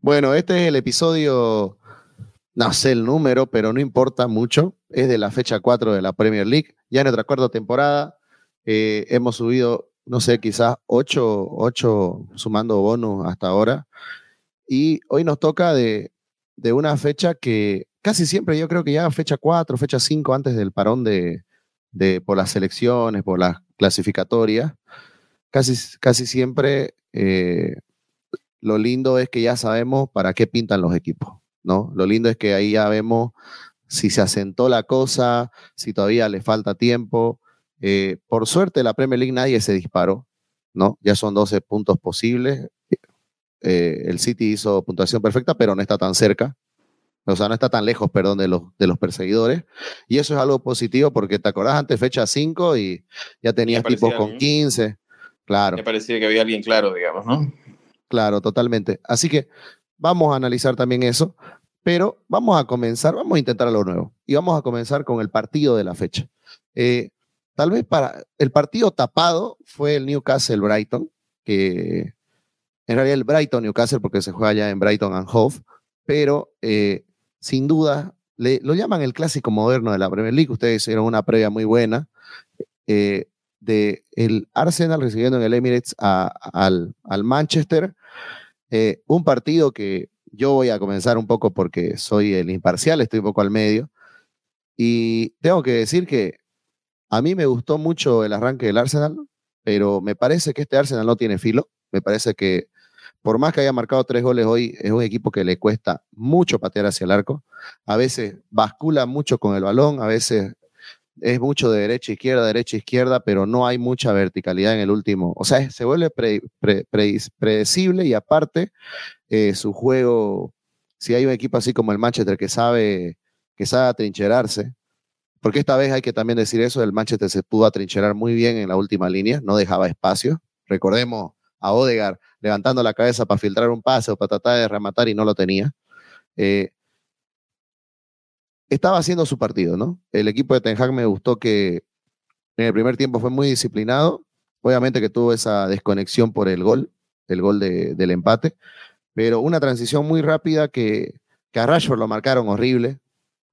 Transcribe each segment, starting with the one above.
Bueno, este es el episodio, no sé el número, pero no importa mucho. Es de la fecha 4 de la Premier League. Ya en nuestra cuarta temporada eh, hemos subido, no sé, quizás 8, 8 sumando bonus hasta ahora. Y hoy nos toca de, de una fecha que casi siempre yo creo que ya fecha 4, fecha 5 antes del parón de, de, por las selecciones, por las clasificatorias, casi, casi siempre eh, lo lindo es que ya sabemos para qué pintan los equipos, ¿no? Lo lindo es que ahí ya vemos si se asentó la cosa, si todavía le falta tiempo. Eh, por suerte, la Premier League nadie se disparó, ¿no? Ya son 12 puntos posibles. Eh, el City hizo puntuación perfecta, pero no está tan cerca. O sea, no está tan lejos, perdón, de los, de los perseguidores. Y eso es algo positivo porque te acordás antes fecha 5 y ya tenías tipos con 15. Claro. Me parecía que había alguien claro, digamos, ¿no? Claro, totalmente. Así que vamos a analizar también eso, pero vamos a comenzar, vamos a intentar algo nuevo. Y vamos a comenzar con el partido de la fecha. Eh, tal vez para el partido tapado fue el Newcastle Brighton, que en realidad el Brighton Newcastle porque se juega ya en Brighton and Hove, pero eh, sin duda, lo llaman el clásico moderno de la Premier League. Ustedes hicieron una previa muy buena eh, de el Arsenal recibiendo en el Emirates al, Manchester. Eh, un partido que yo voy a comenzar un poco porque soy el imparcial, estoy un poco al medio. Y tengo que decir que a mí me gustó mucho el arranque del Arsenal, pero me parece que este Arsenal no tiene filo. Me parece que por más que haya marcado tres goles hoy, es un equipo que le cuesta mucho patear hacia el arco. A veces bascula mucho con el balón, a veces es mucho de derecha, izquierda, derecha, izquierda, pero no hay mucha verticalidad en el último. O sea, se vuelve predecible y aparte eh, su juego, si hay un equipo así como el Manchester que sabe, que sabe atrincherarse, porque esta vez hay que también decir eso, el Manchester se pudo atrincherar muy bien en la última línea, no dejaba espacio. Recordemos a Odegar levantando la cabeza para filtrar un pase o para tratar de rematar y no lo tenía. Eh, estaba haciendo su partido, ¿no? El equipo de Ten Hag me gustó que en el primer tiempo fue muy disciplinado. Obviamente que tuvo esa desconexión por el gol, el gol del empate, pero una transición muy rápida que, que a Rashford lo marcaron horrible,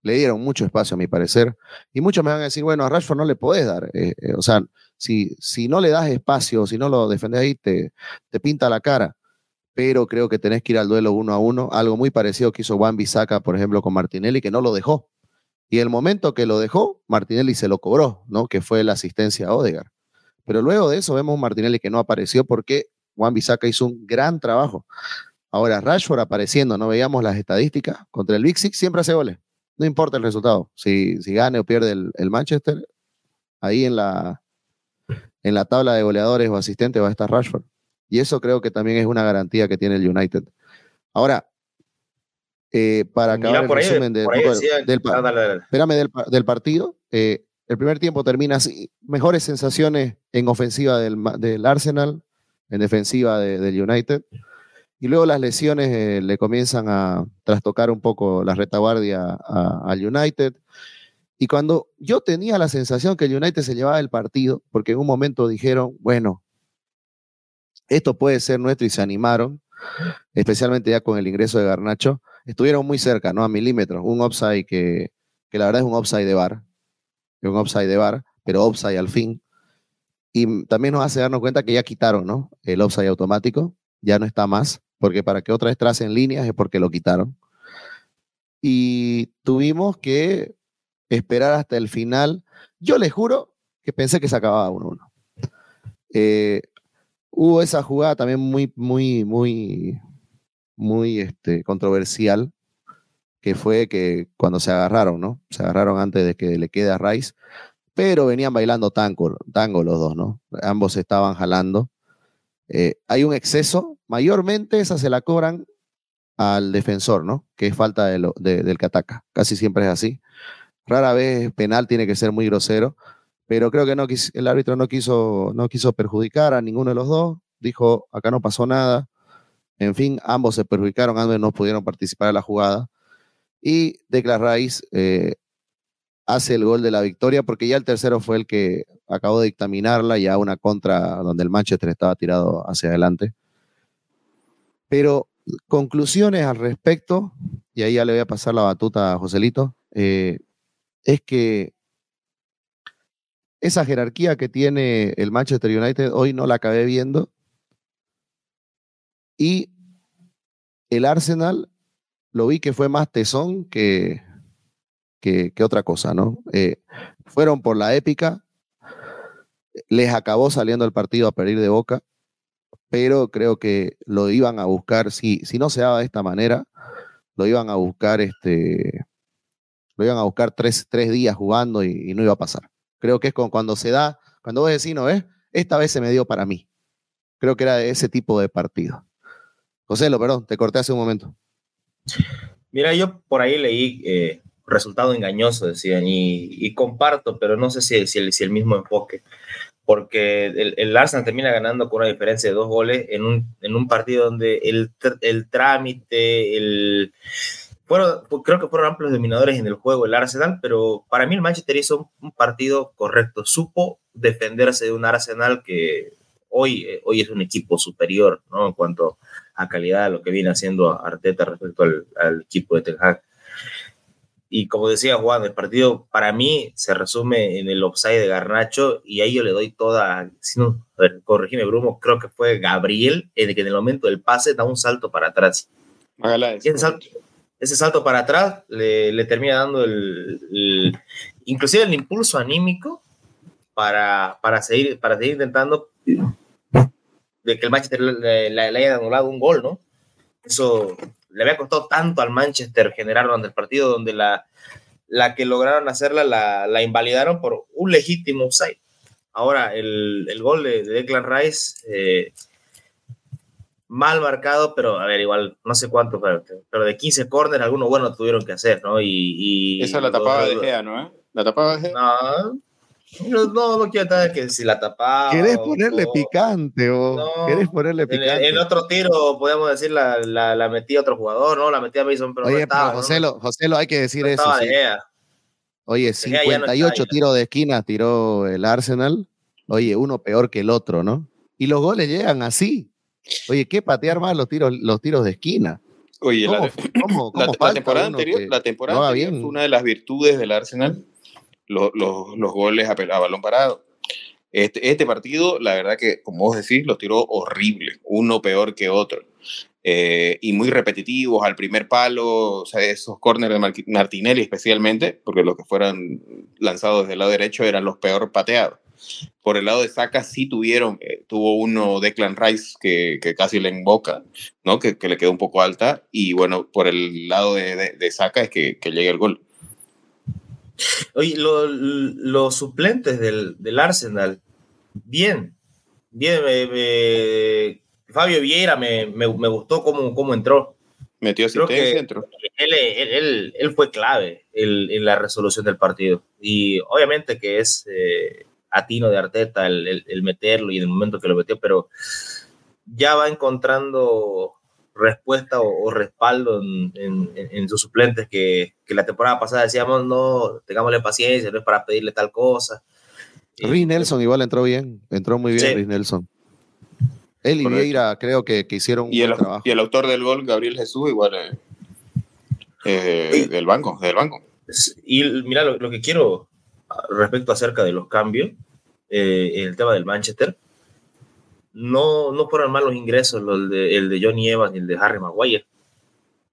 le dieron mucho espacio a mi parecer, y muchos me van a decir, bueno, a Rashford no le podés dar, eh, eh, o sea, si, si no le das espacio, si no lo defendes ahí, te, te pinta la cara. Pero creo que tenés que ir al duelo uno a uno. Algo muy parecido que hizo Juan Bisaca, por ejemplo, con Martinelli, que no lo dejó. Y el momento que lo dejó, Martinelli se lo cobró, ¿no? Que fue la asistencia a Odegar. Pero luego de eso vemos un Martinelli que no apareció porque Juan Bisaca hizo un gran trabajo. Ahora, Rashford apareciendo, no veíamos las estadísticas. Contra el Big Six siempre hace goles. No importa el resultado. Si, si gane o pierde el Manchester, ahí en la, en la tabla de goleadores o asistentes va a estar Rashford. Y eso creo que también es una garantía que tiene el United. Ahora, eh, para acabar el resumen del, partido, eh, el primer tiempo termina así. Mejores sensaciones en ofensiva del, Arsenal, en defensiva del United. Y luego las lesiones eh, le comienzan a trastocar un poco la retaguardia al United. Y cuando yo tenía la sensación que el United se llevaba el partido, porque en un momento dijeron, bueno, esto puede ser nuestro y se animaron, especialmente ya con el ingreso de Garnacho, estuvieron muy cerca, ¿no? A milímetros, un upside que, que la verdad es un upside de bar, un upside de bar, pero upside al fin. Y también nos hace darnos cuenta que ya quitaron, ¿no? El upside automático, ya no está más, porque para que otra vez tracen líneas es porque lo quitaron. Y tuvimos que esperar hasta el final. Yo les juro que pensé que se acababa 1-1. Eh, hubo esa jugada también muy, muy, muy, muy este, controversial, que fue que cuando se agarraron, ¿no? Se agarraron antes de que le quede a Rice, pero venían bailando tango, tango los dos, ¿no? Ambos estaban jalando. Eh, hay un exceso, mayormente esa se la cobran al defensor, ¿no? Que es falta del que ataca, casi siempre es así. Rara vez penal tiene que ser muy grosero, pero creo que el árbitro no quiso, no quiso perjudicar a ninguno de los dos. Dijo, acá no pasó nada. En fin, ambos se perjudicaron, ambos no pudieron participar en la jugada. Y Declan Rice eh, hace el gol de la victoria porque ya el tercero fue el que acabó de dictaminarla, ya una contra donde el Manchester estaba tirado hacia adelante. Pero conclusiones al respecto, y ahí ya le voy a pasar la batuta a Joselito, eh, es que esa jerarquía que tiene el Manchester United hoy no la acabé viendo. Y el Arsenal lo vi que fue más tesón que, que, otra cosa, ¿no? Eh, fueron por la épica, les acabó saliendo el partido a pedir de boca, pero creo que lo iban a buscar, si, si no se daba de esta manera, lo iban a buscar este, lo iban a buscar tres, días jugando y, no iba a pasar. Creo que es cuando se da, cuando vos decís, no ves, esta vez se me dio para mí. Creo que era de ese tipo de partido. José, lo perdón, te corté hace un momento. Mira, yo por ahí leí eh, resultado engañoso, decían, y, comparto, pero no sé si, el, si el mismo enfoque porque el, el, Arsenal termina ganando con una diferencia de dos goles en un, en un partido donde el, el trámite, el, fueron, creo que fueron amplios dominadores en el juego el Arsenal, pero para mí el Manchester hizo un, partido correcto, supo defenderse de un Arsenal que hoy, eh, hoy es un equipo superior, ¿no? En cuanto a calidad, lo que viene haciendo Arteta respecto al, al equipo de Ten Hag. Y como decía Juan, el partido para mí se resume en el offside de Garnacho y ahí yo le doy toda, si no, a ver, corregime Brumo, creo que fue Gabriel el que en el momento del pase da un salto para atrás. ese, salto, ese salto para atrás le, le termina dando el, inclusive el impulso anímico para, para, seguir, para seguir intentando de que el Manchester le, le, le haya anulado un gol, ¿no? Eso le había costado tanto al Manchester generar durante el partido, donde la, la que lograron hacerla la, la invalidaron por un legítimo offside. Ahora, el, el gol de, Declan Rice, eh, mal marcado, pero a ver, igual, no sé cuánto, pero, de 15 corners, algunos buenos tuvieron que hacer, ¿no? Y, y Esa la tapaba de Gea, ¿no? La tapaba de Gea. No, no, no quiero estar que si la tapaba. ¿Querés ponerle picante o querés ponerle picante? En, otro tiro, podemos decir, la, la, la metía otro jugador, ¿no? La metía Mason, pero Oye, pero José, lo, José, lo hay que decir eso. Oye, 58 tiros de esquina tiró el Arsenal. Oye, uno peor que el otro, ¿no? Y los goles llegan así. Oye, ¿qué patear más los tiros, los tiros de esquina? Oye, la, temporada anterior, la temporada anterior fue una de las virtudes del Arsenal los, los, goles a, balón parado. Este, este, partido, la verdad que, como vos decís, los tiró horrible, uno peor que otro. Eh, y muy repetitivos al primer palo, o sea, esos corners de Martinelli especialmente, porque los que fueron lanzados desde el lado derecho eran los peor pateados. Por el lado de Saka sí tuvieron, eh, tuvo uno Declan Rice que, que casi le emboca, ¿no? Que, que, le quedó un poco alta, y bueno, por el lado de, de, de Saka es que, que llega el gol. Oye, los suplentes del, del, Arsenal, bien, bien. Fabio Vieira me, me, me, gustó cómo, cómo entró. Metió asistencia, entró. Él, él, él, fue clave en, la resolución del partido. Y obviamente que es eh, atino de Arteta el, el, meterlo y en el momento que lo metió, pero ya va encontrando respuesta o, respaldo en, sus suplentes que, la temporada pasada decíamos, no, tengámosle paciencia, no es para pedirle tal cosa. Rhys Nelson igual entró bien, entró muy bien sí. Nelson. Él y Vieira creo que, que hicieron un y el, trabajo. Y el autor del gol, Gabriel Jesús, igual eh, eh, del banco, del banco. Y mira, lo, que quiero respecto acerca de los cambios, eh, el tema del Manchester, no, no fueron malos ingresos los de, el de Johnny Evans y el de Harry Maguire.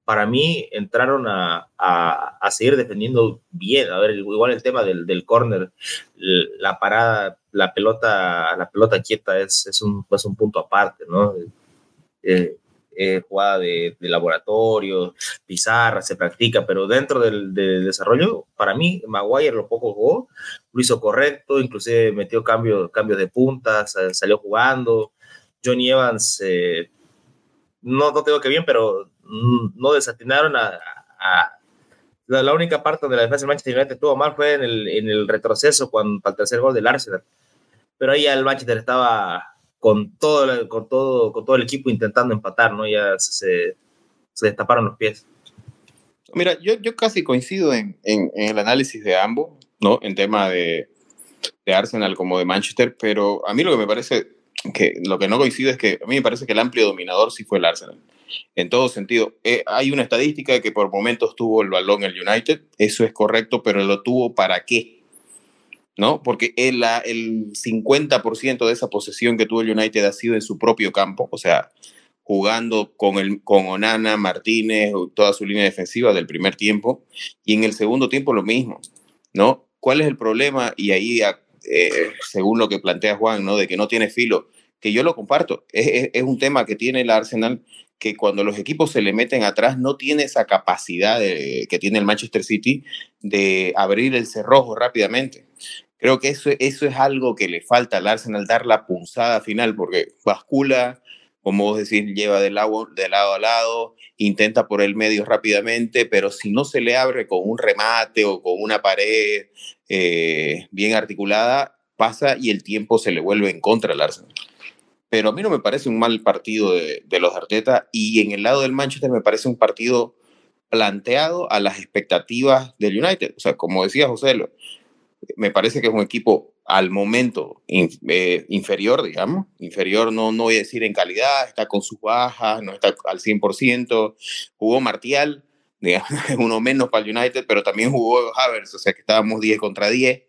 Para mí entraron a, a, seguir defendiendo bien. A ver, igual el tema del, del córner, la parada, la pelota, la pelota quieta es, es, un, es un punto aparte, ¿no? Eh, eh, jugada de, de, laboratorio, pizarra, se practica, pero dentro del, desarrollo, para mí, Maguire lo poco jugó, lo hizo correcto, inclusive metió cambios, cambios de puntas, salió jugando. Johnny Evans, eh, no, no tengo que bien, pero no desatinaron a, la, única parte donde la defensa del Manchester United estuvo mal fue en el, en el retroceso cuando, para el tercer gol del Arsenal. Pero ahí el Manchester estaba con todo, con todo, con todo el equipo intentando empatar, ¿no? Ya se, destaparon los pies. Mira, yo, yo casi coincido en, en, el análisis de ambos, ¿no? En tema de, de, Arsenal como de Manchester, pero a mí lo que me parece que lo que no coincido es que a mí me parece que el amplio dominador sí fue el Arsenal. en todo sentido. Eh, hay una estadística de que por momentos tuvo el balón el United, eso es correcto, pero lo tuvo para qué? ¿No? Porque el, el 50% de esa posesión que tuvo el United ha sido en su propio campo, o sea, jugando con, el, con Onana, Martínez, toda su línea defensiva del primer tiempo, y en el segundo tiempo lo mismo, ¿no? ¿Cuál es el problema? Y ahí, eh, según lo que plantea Juan, ¿no? De que no tiene filo, que yo lo comparto, es, es, un tema que tiene el Arsenal que cuando los equipos se le meten atrás no tiene esa capacidad que tiene el Manchester City de abrir el cerrojo rápidamente. Creo que eso, eso es algo que le falta al Arsenal, dar la punzada final, porque bascula, como vos decís, lleva de lado, lado a lado, intenta por el medio rápidamente, pero si no se le abre con un remate o con una pared eh, bien articulada, pasa y el tiempo se le vuelve en contra al Arsenal. Pero a mí no me parece un mal partido de, de los Arteta y en el lado del Manchester me parece un partido planteado a las expectativas del United. O sea, como decía José, me parece que es un equipo al momento eh, inferior, digamos, inferior no, no voy a decir en calidad, está con sus bajas, no está al 100%, jugó Martial, digamos, uno menos para el United, pero también jugó Havers, o sea que estábamos 10 contra 10.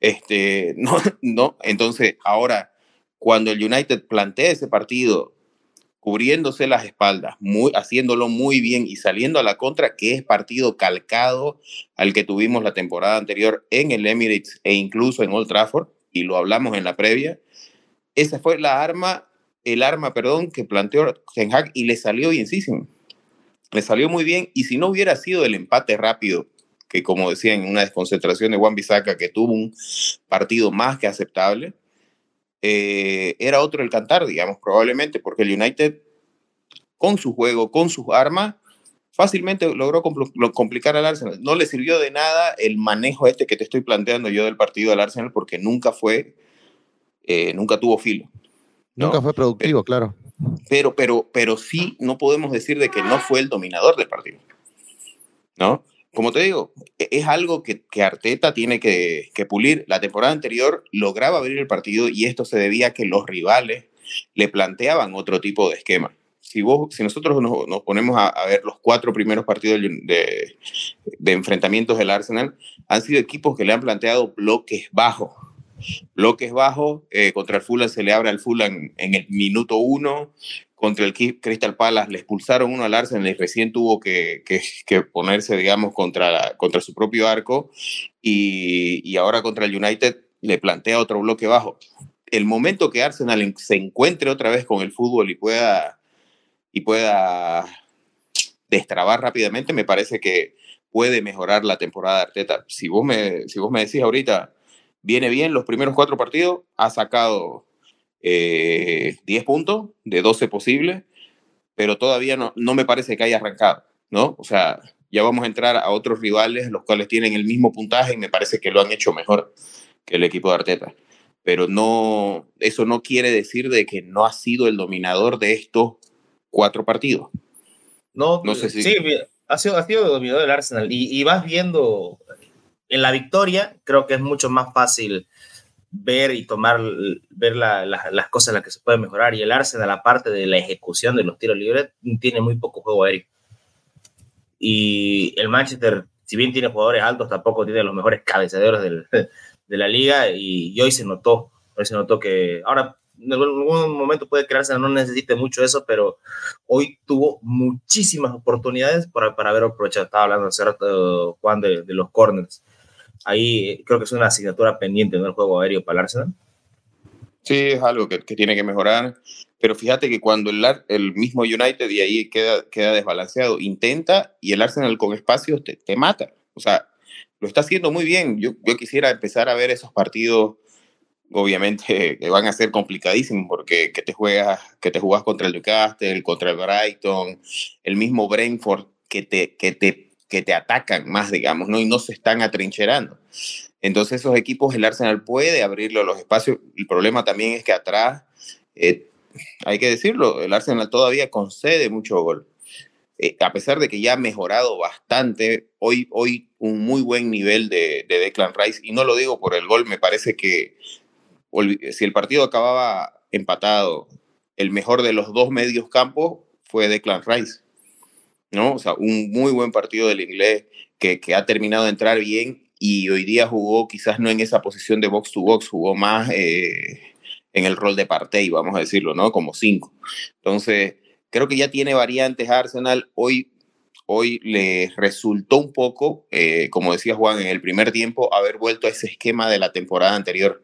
Este, no, no, entonces ahora, cuando el United plantea ese partido cubriéndose las espaldas, muy, haciéndolo muy bien y saliendo a la contra, que es partido calcado al que tuvimos la temporada anterior en el Emirates e incluso en Old Trafford, y lo hablamos en la previa. Esa fue la arma, el arma, perdón, que planteó Ten Hag y le salió bienísimo. Le salió muy bien y si no hubiera sido el empate rápido, que como decía en una desconcentración de Juan Bisaca, que tuvo un partido más que aceptable, eh, era otro el cantar, digamos, probablemente, porque el United, con su juego, con sus armas, fácilmente logró complicar al Arsenal. No le sirvió de nada el manejo este que te estoy planteando yo del partido del Arsenal, porque nunca fue, eh, nunca tuvo filo. Nunca fue productivo, claro. Pero, pero, pero sí no podemos decir de que no fue el dominador del partido. ¿No? Como te digo, e-, es algo que, que Arteta tiene que, pulir. La temporada anterior lograba abrir el partido y esto se debía a que los rivales le planteaban otro tipo de esquema. Si, vos, si nosotros nos, ponemos a, ver los cuatro primeros partidos de, de, enfrentamientos del Arsenal, han sido equipos que le han planteado bloques bajos. Bloques bajos, eh, contra el Fulham se le abre al Fulham en el minuto uno, contra el Crystal Palace le expulsaron uno al Arsenal y recién tuvo que, ponerse, digamos, contra, contra su propio arco y, y, ahora contra el United le plantea otro bloque bajo. El momento que Arsenal se encuentre otra vez con el fútbol y pueda, y pueda destrabar rápidamente, me parece que puede mejorar la temporada de Arteta. Si vos me, si vos me decís ahorita, viene bien los primeros cuatro partidos, ha sacado 10 eh, puntos de 12 posibles, pero todavía no, no me parece que haya arrancado, ¿no? O sea, ya vamos a entrar a otros rivales, los cuales tienen el mismo puntaje y me parece que lo han hecho mejor que el equipo de Arteta. Pero no, eso no quiere decir de que no ha sido el dominador de estos cuatro partidos. No, no sé si... Sí, ha sido, ha sido el dominador del Arsenal y, y vas viendo en la victoria, creo que es mucho más fácil ver y tomar, ver las cosas en las que se puede mejorar. Y el Arsenal, aparte de la ejecución de los tiros libres, tiene muy poco juego aéreo. Y el Manchester, si bien tiene jugadores altos, tampoco tiene los mejores cabeceadores de la liga. Y, hoy se notó, hoy se notó que ahora en algún momento puede crearse, no necesite mucho eso, pero hoy tuvo muchísimas oportunidades para, para haber aprovechado. Estaba hablando hace rato, Juan, de, de los corners ahí creo que es una asignatura pendiente en el juego aéreo para el Arsenal. Sí, es algo que, tiene que mejorar. Pero fíjate que cuando el, el mismo United y ahí queda, queda desbalanceado, intenta y el Arsenal con espacios te, te mata. O sea, lo está haciendo muy bien. Yo, yo quisiera empezar a ver esos partidos, obviamente, que van a ser complicadísimos porque que te juegas, que te jugás contra el Newcastle, contra el Brighton, el mismo Brentford, que te, que te que te atacan más, digamos, ¿no? Y no se están atrincherando. Entonces esos equipos, el Arsenal puede abrirlo los espacios. El problema también es que atrás, eh, hay que decirlo, el Arsenal todavía concede mucho gol. Eh, a pesar de que ya ha mejorado bastante, hoy, hoy un muy buen nivel de, de Declan Rice, y no lo digo por el gol, me parece que si el partido acababa empatado, el mejor de los dos medios campos fue Declan Rice, ¿no? O sea, un muy buen partido del inglés que, que ha terminado de entrar bien y hoy día jugó quizás no en esa posición de box to box, jugó más eh, en el rol de partey, vamos a decirlo, ¿no? Como cinco. Entonces, creo que ya tiene variantes Arsenal. Hoy, hoy le resultó un poco, eh, como decía Juan, en el primer tiempo, haber vuelto a ese esquema de la temporada anterior.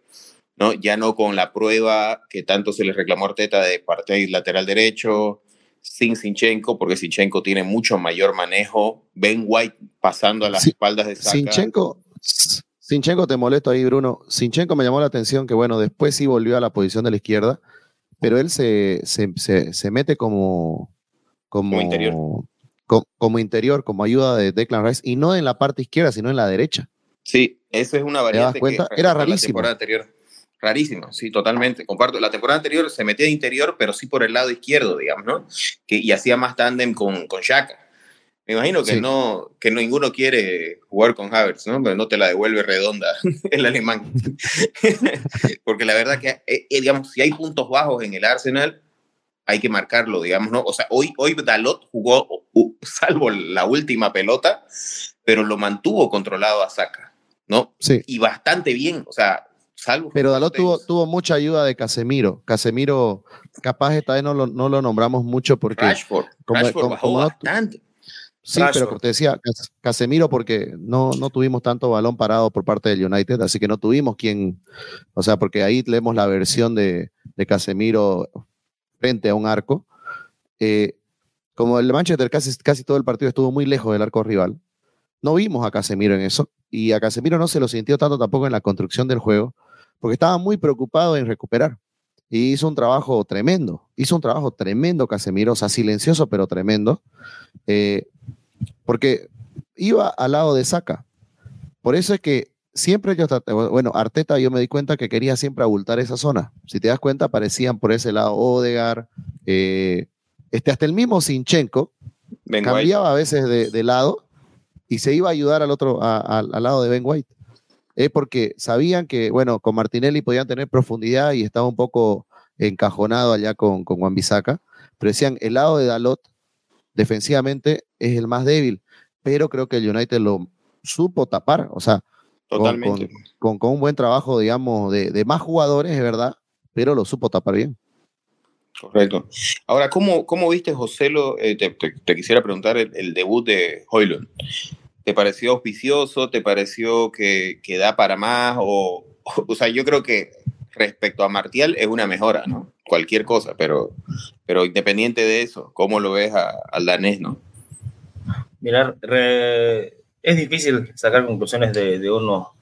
¿no? Ya no con la prueba que tanto se le reclamó a Arteta de partey lateral derecho, sin Sinchenko, porque Sinchenko tiene mucho mayor manejo. Ben White pasando a las espaldas de Saka. Sinchenko, Sinchenko, te molesto ahí, Bruno. Sinchenko me llamó la atención que, bueno, después sí volvió a la posición de la izquierda, pero él se, se, mete como, como, interior. Como, interior, como ayuda de Declan Rice, y no en la parte izquierda, sino en la derecha. Sí, eso es una variante. ¿Te das cuenta? Era rarísimo. La anterior. Rarísimo, sí, totalmente. Comparto. La temporada anterior se metía de interior, pero sí por el lado izquierdo, digamos, ¿no? Que, y hacía más tándem con, con Shaka. Me imagino que, no, que ninguno quiere jugar con Havertz, ¿no? Pero no te la devuelve redonda el alemán. Porque la verdad que, eh, eh, digamos, si hay puntos bajos en el Arsenal, hay que marcarlo, digamos, ¿no? O sea, hoy, hoy Dalot jugó, salvo la última pelota, pero lo mantuvo controlado a Saka, ¿no? Sí. Y bastante bien, o sea, pero Dalot tuvo, tuvo mucha ayuda de Casemiro. Casemiro, capaz esta vez no lo, no lo nombramos mucho porque. Rashford, como, bajó bastante. Sí, pero te decía, Casemiro, porque no, no tuvimos tanto balón parado por parte del United, así que no tuvimos quien. O sea, porque ahí leemos la versión de, de Casemiro frente a un arco. Eh, como el Manchester casi, casi todo el partido estuvo muy lejos del arco rival, no vimos a Casemiro en eso. Y a Casemiro no se lo sintió tanto tampoco en la construcción del juego porque estaba muy preocupado en recuperar. Y hizo un trabajo tremendo, hizo un trabajo tremendo Casemiro, o sea, silencioso pero tremendo, eh, porque iba al lado de Saca. Por eso es que siempre yo, bueno, Arteta yo me di cuenta que quería siempre abultar esa zona. Si te das cuenta, aparecían por ese lado Odegar, eh, este, hasta el mismo Sinchenko, cambiaba a veces de, lado y se iba a ayudar al otro, al lado de Ben White es porque sabían que, bueno, con Martinelli podían tener profundidad y estaba un poco encajonado allá con, con Juan Bisaca, pero decían, el lado de Dalot defensivamente es el más débil, pero creo que el United lo supo tapar, o sea, Totalmente. Con, con, un buen trabajo, digamos, de, de, más jugadores, es verdad, pero lo supo tapar bien. Correcto. Ahora, ¿cómo, cómo viste, José? Lo, eh, te, te, quisiera preguntar el, el debut de Hoylund. ¿Te pareció auspicioso? ¿Te pareció que, que da para más? O, o, sea, yo creo que respecto a Martial es una mejora, ¿no? Cualquier cosa, pero, pero independiente de eso, ¿cómo lo ves al danés, no? Mirar, es difícil sacar conclusiones de, de uno,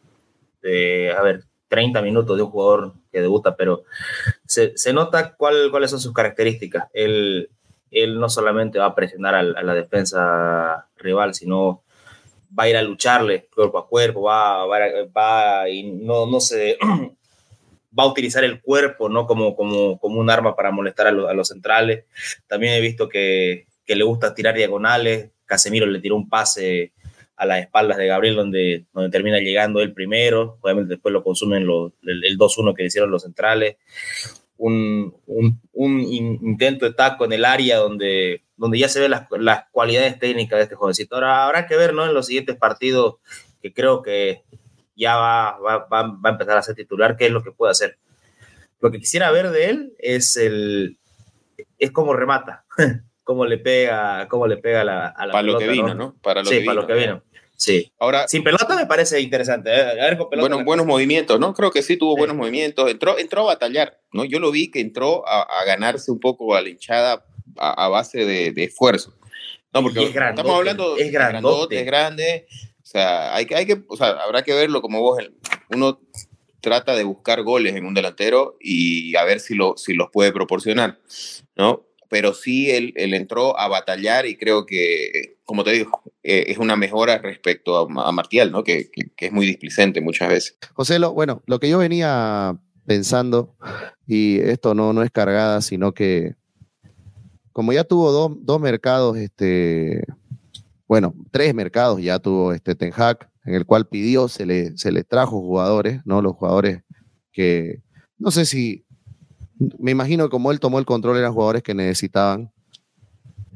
de, a ver, 30 minutos de un jugador que debuta, pero se, se nota cuál, cuáles son sus características. Él, él no solamente va a presionar a, a la defensa rival, sino va a ir a lucharle cuerpo a cuerpo, va, va, y no, no se va a utilizar el cuerpo ¿no? como, como, como un arma para molestar a, a los centrales. También he visto que, que, le gusta tirar diagonales. Casemiro le tiró un pase a las espaldas de Gabriel donde, donde termina llegando él primero. Obviamente después lo consumen los, el, el 2-1 que hicieron los centrales. Un, un, un, intento de taco en el área donde donde ya se ven las, las, cualidades técnicas de este jovencito. Ahora habrá que ver, ¿no? En los siguientes partidos, que creo que ya va, va, va, a empezar a ser titular, qué es lo que puede hacer. Lo que quisiera ver de él es el es cómo remata, cómo le pega, cómo le pega la, a la para lo que vino, ¿no? Para lo sí, que para lo que vino. Sí. Ahora, sin pelota me parece interesante. ¿eh? A ver, bueno, buenos movimientos, ¿no? Creo que sí tuvo buenos movimientos. Entró, entró a batallar, ¿no? Yo lo vi que entró a, a ganarse un poco a la hinchada a, base de, esfuerzo. No, porque estamos hablando es grandote. es grande, o sea, hay, hay que, o sea, habrá que verlo como vos, uno trata de buscar goles en un delantero y a ver si, lo, si los puede proporcionar, ¿no? Pero sí, él, él entró a batallar y creo que, como te digo, eh, es una mejora respecto a, a Martial, ¿no? Que, que, es muy displicente muchas veces. José, lo, bueno, lo que yo venía pensando, y esto no, no es cargada, sino que como ya tuvo dos, mercados, este, bueno, tres mercados ya tuvo este Ten Hag, en el cual pidió, se le, se le trajo jugadores, ¿no? Los jugadores que, no sé si, me imagino como él tomó el control eran jugadores que necesitaban.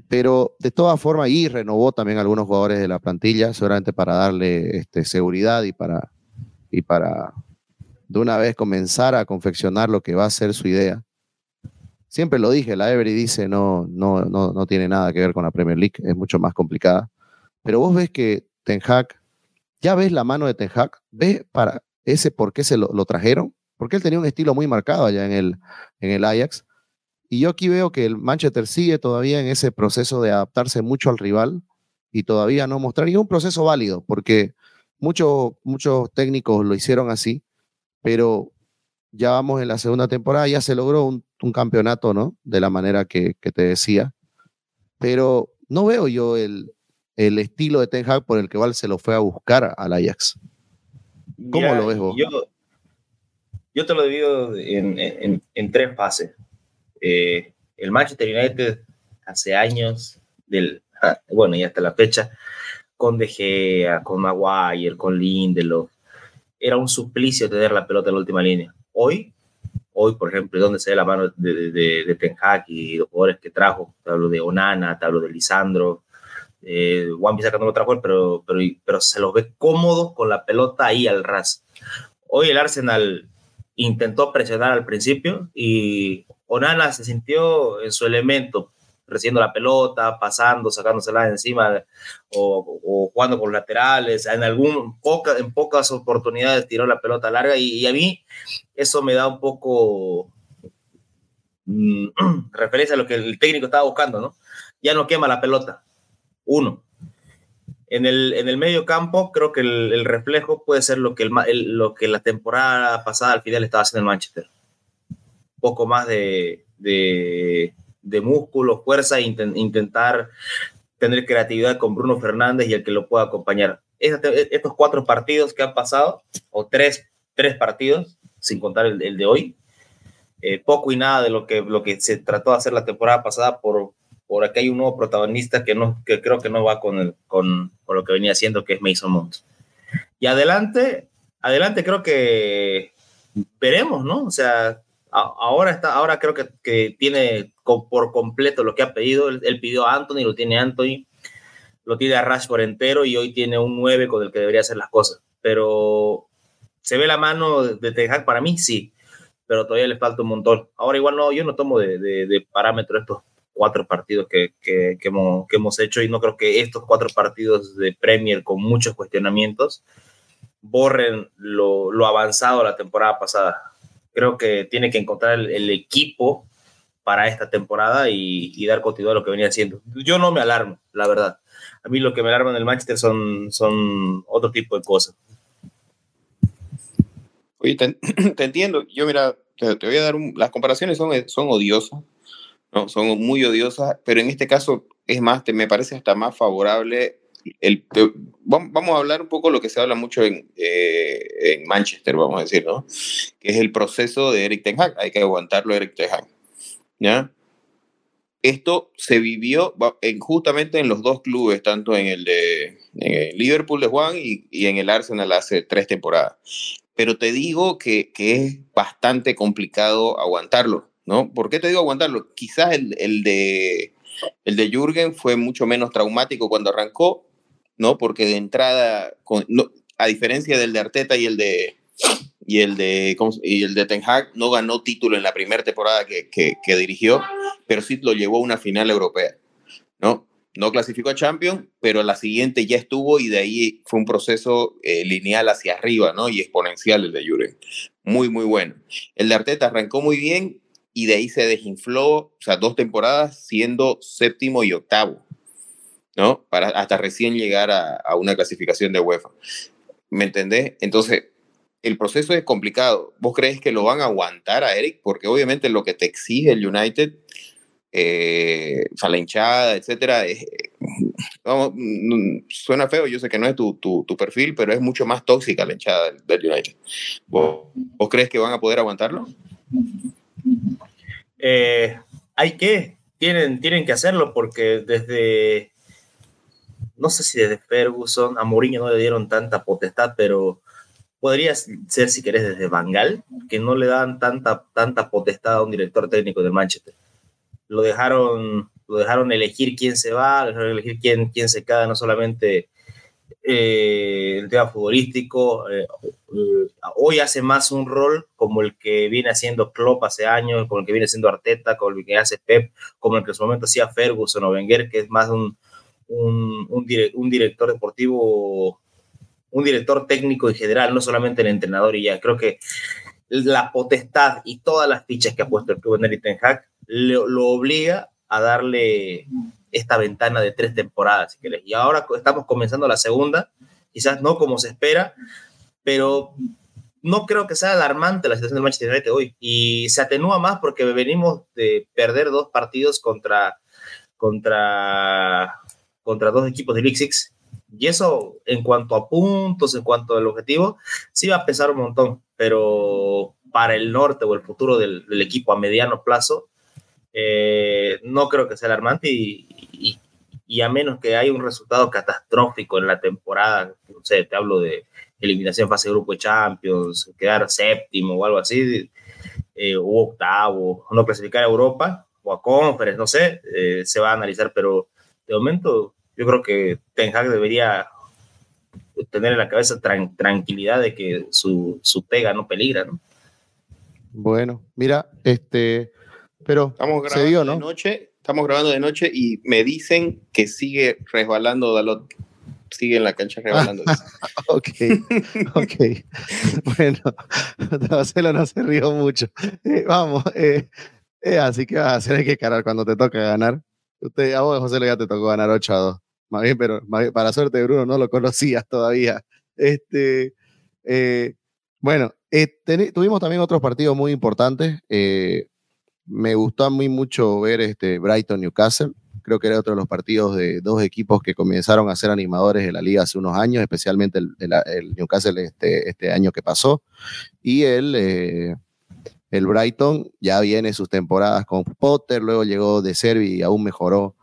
Pero de todas formas, y renovó también algunos jugadores de la plantilla, seguramente para darle este, seguridad y para, y para de una vez comenzar a confeccionar lo que va a ser su idea. Siempre lo dije, la Every dice no, no, no, no tiene nada que ver con la Premier League, es mucho más complicada. Pero vos ves que Ten Hag, ya ves la mano de Ten Hag, ves para ese por qué se lo, lo trajeron, porque él tenía un estilo muy marcado allá en el, en el Ajax. Y yo aquí veo que el Manchester sigue todavía en ese proceso de adaptarse mucho al rival y todavía no mostrar. Y es un proceso válido, porque muchos, muchos técnicos lo hicieron así, pero ya vamos en la segunda temporada, ya se logró un, campeonato, ¿no? De la manera que, te decía. Pero no veo yo el, el estilo de Ten Hag por el que Val se lo fue a buscar al Ajax. ¿Cómo lo ves vos? Yo, te lo divido en, en, tres fases. Eh, el Manchester United hace años, del, ah, bueno, y hasta la fecha, con De Gea, con Maguire, con Lindelof, era un suplicio tener la pelota en la última línea. Hoy, hoy por ejemplo, donde se ve la mano de, de, Ten Hag y los jugadores que trajo, te hablo de Onana, te hablo de Lisandro, eh, Juan Pizarro no lo trajo, pero, pero, pero se los ve cómodos con la pelota ahí al ras. Hoy el Arsenal intentó presionar al principio y Onana se sintió en su elemento, recibiendo la pelota, pasando, sacándosela encima o, jugando con laterales. En, algún, poca, en pocas oportunidades tiró la pelota larga y, a mí eso me da un poco mm, referencia a lo que el técnico estaba buscando, ¿no? Ya no quema la pelota. Uno. En el, en el medio campo, creo que el, reflejo puede ser lo que, el, lo que la temporada pasada al final estaba haciendo el Manchester. Poco más de, de músculo, fuerza e intentar tener creatividad con Bruno Fernández y el que lo pueda acompañar. estos cuatro partidos que han pasado, o tres, tres partidos, sin contar el, de hoy, eh, poco y nada de lo que, lo que se trató de hacer la temporada pasada por, por aquí hay un nuevo protagonista que, no, que creo que no va con, el, con, con lo que venía haciendo, que es Mason Mount. Y adelante, adelante creo que veremos, ¿no? O sea, ahora, está, ahora creo que, tiene por completo lo que ha pedido. Él, pidió a Anthony, lo tiene Anthony, lo tiene a Rush por entero y hoy tiene un 9 con el que debería hacer las cosas. Pero se ve la mano de Tejac para mí, sí, pero todavía le falta un montón. Ahora igual no, yo no tomo de, de, parámetro estos cuatro partidos que, que, que, hemos, que hemos hecho y no creo que estos cuatro partidos de Premier con muchos cuestionamientos borren lo, lo avanzado la temporada pasada creo que tiene que encontrar el, equipo para esta temporada y, dar continuidad a lo que venía haciendo. Yo no me alarmo, la verdad. A mí lo que me alarma en el Manchester son, son otro tipo de cosas. Oye, te, entiendo. Yo, mira, te, voy a dar las comparaciones son, son odiosas, ¿no? son muy odiosas, pero en este caso es más, te, me parece hasta más favorable vamos a hablar un poco de lo que se habla mucho en, eh, en, Manchester, vamos a decir, ¿no? Que es el proceso de Eric Ten Hag. Hay que aguantarlo Eric Ten Hag. ¿Ya? Esto se vivió en, justamente en los dos clubes, tanto en el de Liverpool de Juan y, y, en el Arsenal hace tres temporadas. Pero te digo que, que, es bastante complicado aguantarlo, ¿no? ¿Por qué te digo aguantarlo? Quizás el, el de el de Jürgen fue mucho menos traumático cuando arrancó, ¿no? Porque de entrada, a diferencia del de Arteta y el de, y el de, y el de Ten Hag, no ganó título en la primera temporada que, que, dirigió, pero sí lo llevó a una final europea, ¿no? No clasificó a Champions, pero la siguiente ya estuvo y de ahí fue un proceso eh, lineal hacia arriba, ¿no? Y exponencial el de Jürgen. Muy, muy bueno. El de Arteta arrancó muy bien y de ahí se desinfló, o sea, dos temporadas siendo séptimo y octavo. ¿No? Para hasta recién llegar a, una clasificación de UEFA. ¿Me entendés? Entonces, el proceso es complicado. ¿Vos crees que lo van a aguantar a Eric? Porque obviamente lo que te exige el United, eh, o sea, la hinchada, etcétera, mm, suena feo, yo sé que no es tu, tu, perfil, pero es mucho más tóxica la hinchada del, United. ¿Vos, ¿Vos, crees que van a poder aguantarlo? Eh, hay que, tienen, tienen que hacerlo porque desde no sé si desde Ferguson, a Mourinho no le dieron tanta potestad, pero podría ser, si querés, desde Bangal, que no le dan tanta, tanta potestad a un director técnico de Manchester. Lo dejaron lo dejaron elegir quién se va, lo dejaron elegir quién, quién se queda, no solamente eh, el tema futbolístico. Eh, hoy hace más un rol como el que viene haciendo Klopp hace años, como el que viene haciendo Arteta, como el que hace Pep, como el que en su momento hacía Ferguson o Wenger, que es más un, un, un, director deportivo, un director técnico en general, no solamente el entrenador y ya. Creo que la potestad y todas las fichas que ha puesto el club en Ten Hag lo, lo obliga a darle esta ventana de tres temporadas, si Y ahora estamos comenzando la segunda, quizás no como se espera, pero no creo que sea alarmante la situación del Manchester United hoy. Y se atenúa más porque venimos de perder dos partidos contra, contra, contra dos equipos de League Six. Y eso, en cuanto a puntos, en cuanto al objetivo, sí va a pesar un montón. Pero para el norte o el futuro del, del equipo a mediano plazo, eh, no creo que sea alarmante y, y, a menos que haya un resultado catastrófico en la temporada, no sé, te hablo de eliminación fase grupo de Champions, quedar séptimo o algo así, eh, o octavo, no clasificar a Europa o a Conference, no sé, eh, se va a analizar, pero de momento yo creo que Ten Hag debería tener en la cabeza tranquilidad de que su, su pega no peligra, ¿no? Bueno, mira, este, pero estamos grabando de noche, estamos grabando de noche y me dicen que sigue resbalando Dalot. Sigue en la cancha resbalando. ok, ok. bueno, Marcelo no se rió mucho. Eh, vamos, eh, eh, así que vas a hacer que carar cuando te toca ganar. Usted, a vos, José, ya te tocó ganar 8 a 2. Más bien, pero para suerte de Bruno no lo conocías todavía. Este, bueno, tuvimos también otros partidos muy importantes me gustó mí mucho ver este Brighton Newcastle. Creo que era otro de los partidos de dos equipos que comenzaron a ser animadores de la liga hace unos años, especialmente el, Newcastle este, este, año que pasó. Y el, eh, el Brighton ya viene sus temporadas con Potter, luego llegó de Servi y aún mejoró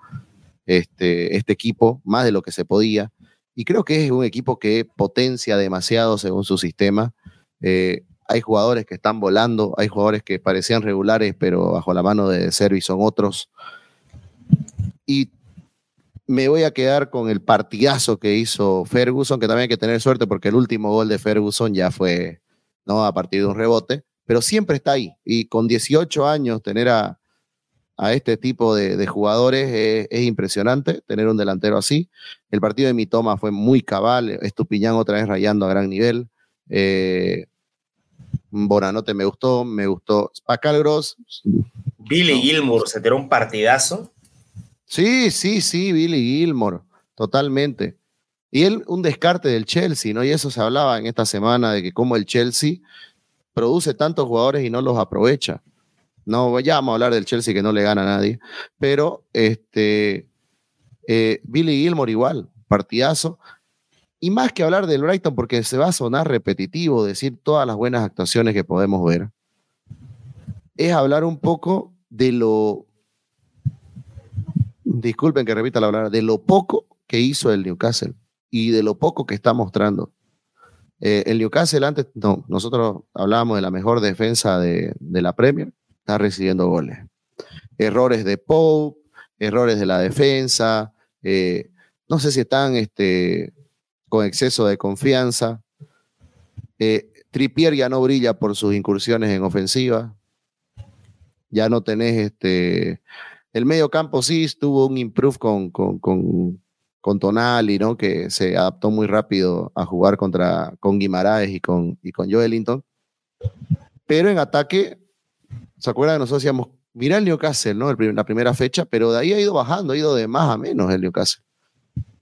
este, este equipo, más de lo que se podía. Y creo que es un equipo que potencia demasiado según su sistema. Eh, hay jugadores que están volando, hay jugadores que parecían regulares, pero bajo la mano de Servi son otros. Y me voy a quedar con el partidazo que hizo Ferguson, que también hay que tener suerte porque el último gol de Ferguson ya fue ¿no? a partir de un rebote, pero siempre está ahí. Y con 18 años tener a, este tipo de, jugadores es, impresionante, tener un delantero así. El partido de Mitoma fue muy cabal, Estupiñán otra vez rayando a gran nivel. Eh, Boranote me gustó, me gustó Spacal Gross. Billy Gilmour se tiró un partidazo. Sí, sí, sí, Billy Gilmore, totalmente. Y él, un descarte del Chelsea, ¿no? Y eso se hablaba en esta semana de que como el Chelsea produce tantos jugadores y no los aprovecha. No, ya vamos a hablar del Chelsea que no le gana a nadie, pero este, eh, Billy Gilmore igual, partidazo. Y más que hablar del Brighton, porque se va a sonar repetitivo decir todas las buenas actuaciones que podemos ver, es hablar un poco de lo, disculpen que repita la palabra, de lo poco que hizo el Newcastle y de lo poco que está mostrando. Eh, el Newcastle antes, no, nosotros hablábamos de la mejor defensa de, la Premier, está recibiendo goles. Errores de Pope, errores de la defensa, eh, no sé si están este, con exceso de confianza. Eh, Tripier ya no brilla por sus incursiones en ofensiva. Ya no tenés este. El medio campo sí tuvo un improve con, con, con, Tonali, ¿no? Que se adaptó muy rápido a jugar contra con Guimaraes y con, y con Joelinton. Pero en ataque, ¿se acuerdan que nosotros decíamos, mira el Newcastle, ¿no? la primera fecha, pero de ahí ha ido bajando, ha ido de más a menos el Newcastle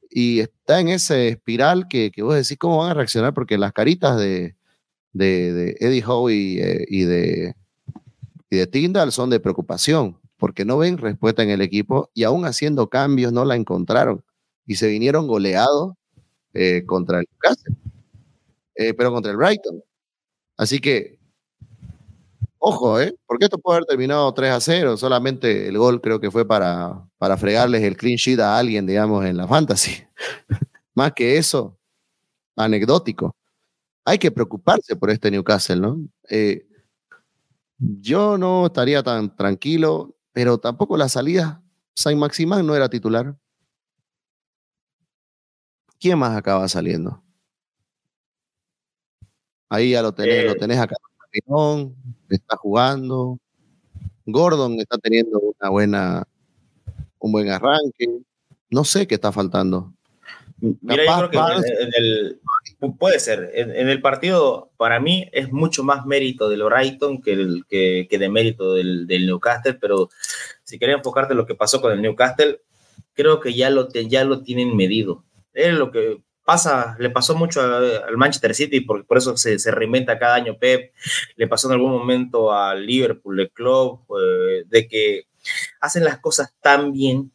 y está en ese espiral que, que vos decís cómo van a reaccionar, porque las caritas de, de, Eddie Howe y, eh, y, de, y de Tyndall son de preocupación, porque no ven respuesta en el equipo y aún haciendo cambios no la encontraron y se vinieron goleados eh, contra el Newcastle, eh, pero contra el Brighton. Así que Ojo, ¿eh? Porque esto puede haber terminado 3 a 0. Solamente el gol creo que fue para, para fregarles el clean sheet a alguien, digamos, en la fantasy. Más que eso, anecdótico. Hay que preocuparse por este Newcastle, ¿no? Eh, yo no estaría tan tranquilo, pero tampoco las salidas Saint Maximán no era titular. ¿Quién más acaba saliendo? Ahí ya lo tenés, lo eh. tenés acá. Está jugando. Gordon está teniendo una buena, un buen arranque. No sé qué está faltando. Mira, yo creo que en el, puede ser. En, el partido, para mí, es mucho más mérito del Brighton que, el, que, de mérito del, Newcastle, pero si quería enfocarte en lo que pasó con el Newcastle, creo que ya lo, ya lo tienen medido. Es lo que pasa, le pasó mucho al Manchester City, porque por eso se, se, reinventa cada año Pep, le pasó en algún momento al Liverpool, el club, eh, de que hacen las cosas tan bien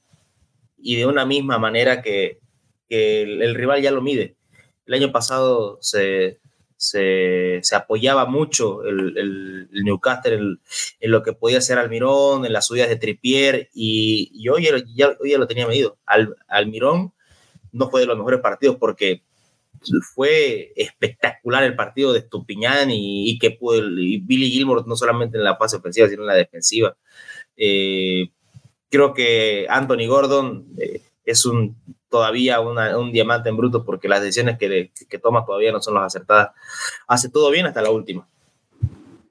y de una misma manera que, el, rival ya lo mide. El año pasado se, se, apoyaba mucho el, Newcastle en, lo que podía hacer Almirón, en las subidas de Tripier, y, hoy, ya, hoy ya lo tenía medido. Al, Almirón no fue de los mejores partidos porque fue espectacular el partido de Estupiñán y, que pudo, y Billy Gilmore no solamente en la fase ofensiva, sino en la defensiva. Eh, creo que Anthony Gordon eh, es un todavía un diamante en bruto porque las decisiones que, que, toma todavía no son las acertadas. Hace todo bien hasta la última.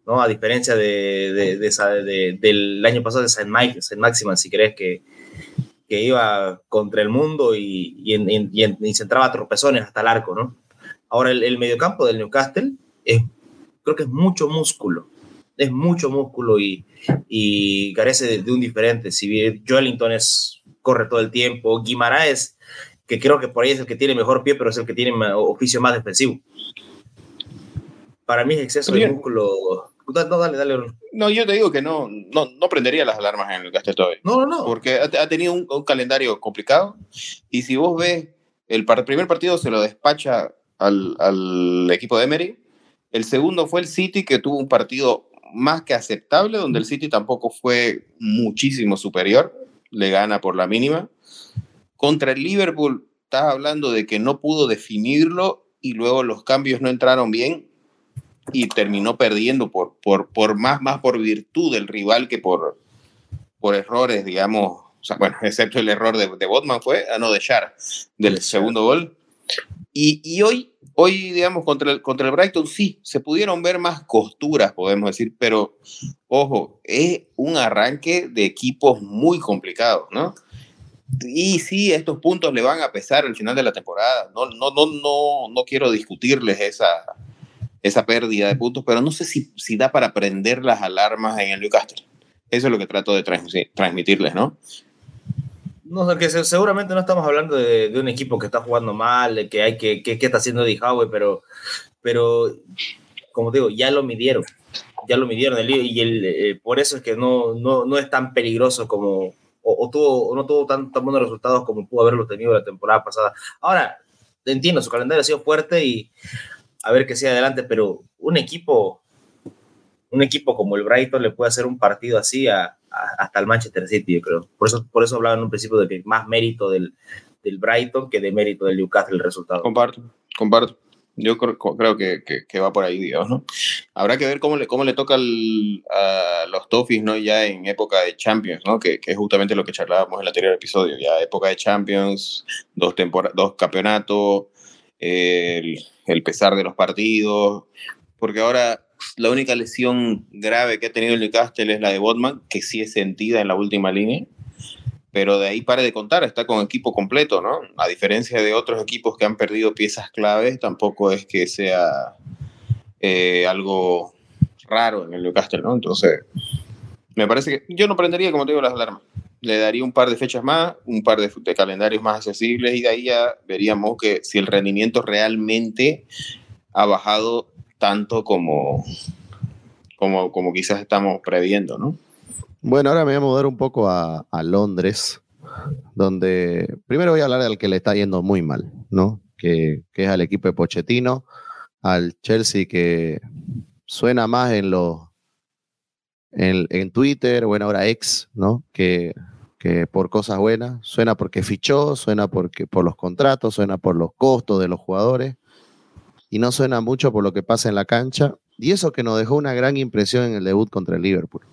¿no? A diferencia de, de, del año pasado de Saint, Mike, Saint Maximan, si crees que, que iba contra el mundo y, y, y, se entraba a tropezones hasta el arco, ¿no? Ahora el, el, mediocampo del Newcastle es, creo que es mucho músculo, es mucho músculo y, y carece de, un diferente. Si bien Joelinton es, corre todo el tiempo, Guimaraes, que creo que por ahí es el que tiene mejor pie, pero es el que tiene oficio más defensivo. Para mí es exceso de músculo no, dale, dale. No, yo te digo que no, no, no prendería las alarmas en el Castel todavía. No, no, no. Porque ha, tenido un, calendario complicado. Y si vos ves, el primer partido se lo despacha al, al equipo de Emery. El segundo fue el City, que tuvo un partido más que aceptable, donde el City tampoco fue muchísimo superior. Le gana por la mínima. Contra el Liverpool, estás hablando de que no pudo definirlo y luego los cambios no entraron bien y terminó perdiendo por, por, por más, más por virtud del rival que por, por errores, digamos, o sea, bueno, excepto el error de, de Botman fue, a no de Char, del segundo gol. Y, y, hoy, hoy, digamos, contra el, contra el Brighton sí, se pudieron ver más costuras, podemos decir, pero ojo, es un arranque de equipos muy complicado, ¿no? Y sí, estos puntos le van a pesar al final de la temporada. No, no, no, no, no quiero discutirles esa, esa pérdida de puntos, pero no sé si, si da para prender las alarmas en el Newcastle. Eso es lo que trato de transmitirles, ¿no? No, que seguramente no estamos hablando de, un equipo que está jugando mal, de que hay que, que, está haciendo Eddie pero, pero, como digo, ya lo midieron, ya lo midieron y el, eh, por eso es que no, no, no es tan peligroso como, o, tuvo, no tuvo tan, tan buenos resultados como pudo haberlo tenido la temporada pasada. Ahora, entiendo, su calendario ha sido fuerte y a ver qué sigue adelante, pero un equipo, un equipo como el Brighton le puede hacer un partido así a, hasta el Manchester City, yo creo. Por eso, por eso hablaba en un principio de que más mérito del, del Brighton que de mérito del Newcastle el resultado. Comparto, comparto. Yo creo, creo que, que, va por ahí, Dios, ¿no? Habrá que ver cómo le, cómo le toca a los Toffees, ¿no? Ya en época de Champions, ¿no? Que, que, es justamente lo que charlábamos en el anterior episodio. Ya época de Champions, dos, dos campeonatos, el, el pesar de los partidos, porque ahora la única lesión grave que ha tenido el Newcastle es la de Botman, que sí es sentida en la última línea, pero de ahí pare de contar, está con equipo completo, ¿no? A diferencia de otros equipos que han perdido piezas claves, tampoco es que sea eh, algo raro en el Newcastle, ¿no? Entonces, me parece que yo no prendería, como te digo, las alarmas le daría un par de fechas más, un par de, calendarios más accesibles y de ahí ya veríamos que si el rendimiento realmente ha bajado tanto como, como, como quizás estamos previendo, ¿no? Bueno, ahora me voy a mudar un poco a, Londres, donde primero voy a hablar del que le está yendo muy mal, ¿no? Que, que es al equipo de Pochettino, al Chelsea que suena más en los en, en, Twitter, bueno, ahora ex, ¿no? Que que por cosas buenas, suena porque fichó, suena porque, por los contratos, suena por los costos de los jugadores y no suena mucho por lo que pasa en la cancha. Y eso que nos dejó una gran impresión en el debut contra el Liverpool.